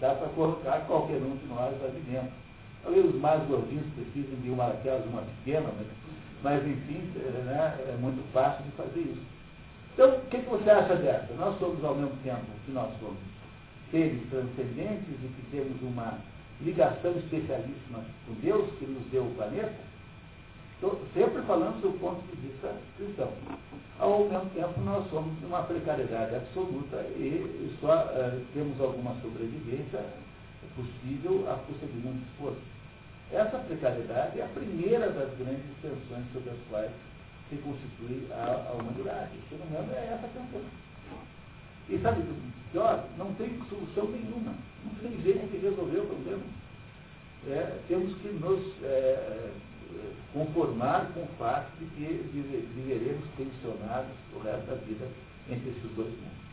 dá para colocar qualquer um de nós ali dentro. Talvez os mais gordinhos precisem de uma daquelas, uma pequena, mas, mas enfim, é, né, é muito fácil de fazer isso. Então, o que, que você acha dessa? Nós somos, ao mesmo tempo que nós somos seres transcendentes e que temos uma ligação especialíssima com Deus, que nos deu o planeta, estou sempre falando do ponto de vista cristão. Ao mesmo tempo, nós somos numa precariedade absoluta e só uh, temos alguma sobrevivência possível a custa de muito esforço. Essa precariedade é a primeira das grandes tensões sobre as quais se constitui a, a humanidade. Se não me engano, é essa tensão. E sabe, pior, não tem solução nenhuma. Não tem jeito de resolver o problema. É, temos que nos é, conformar com o fato de que viveremos tensionados o resto da vida entre esses dois mundos.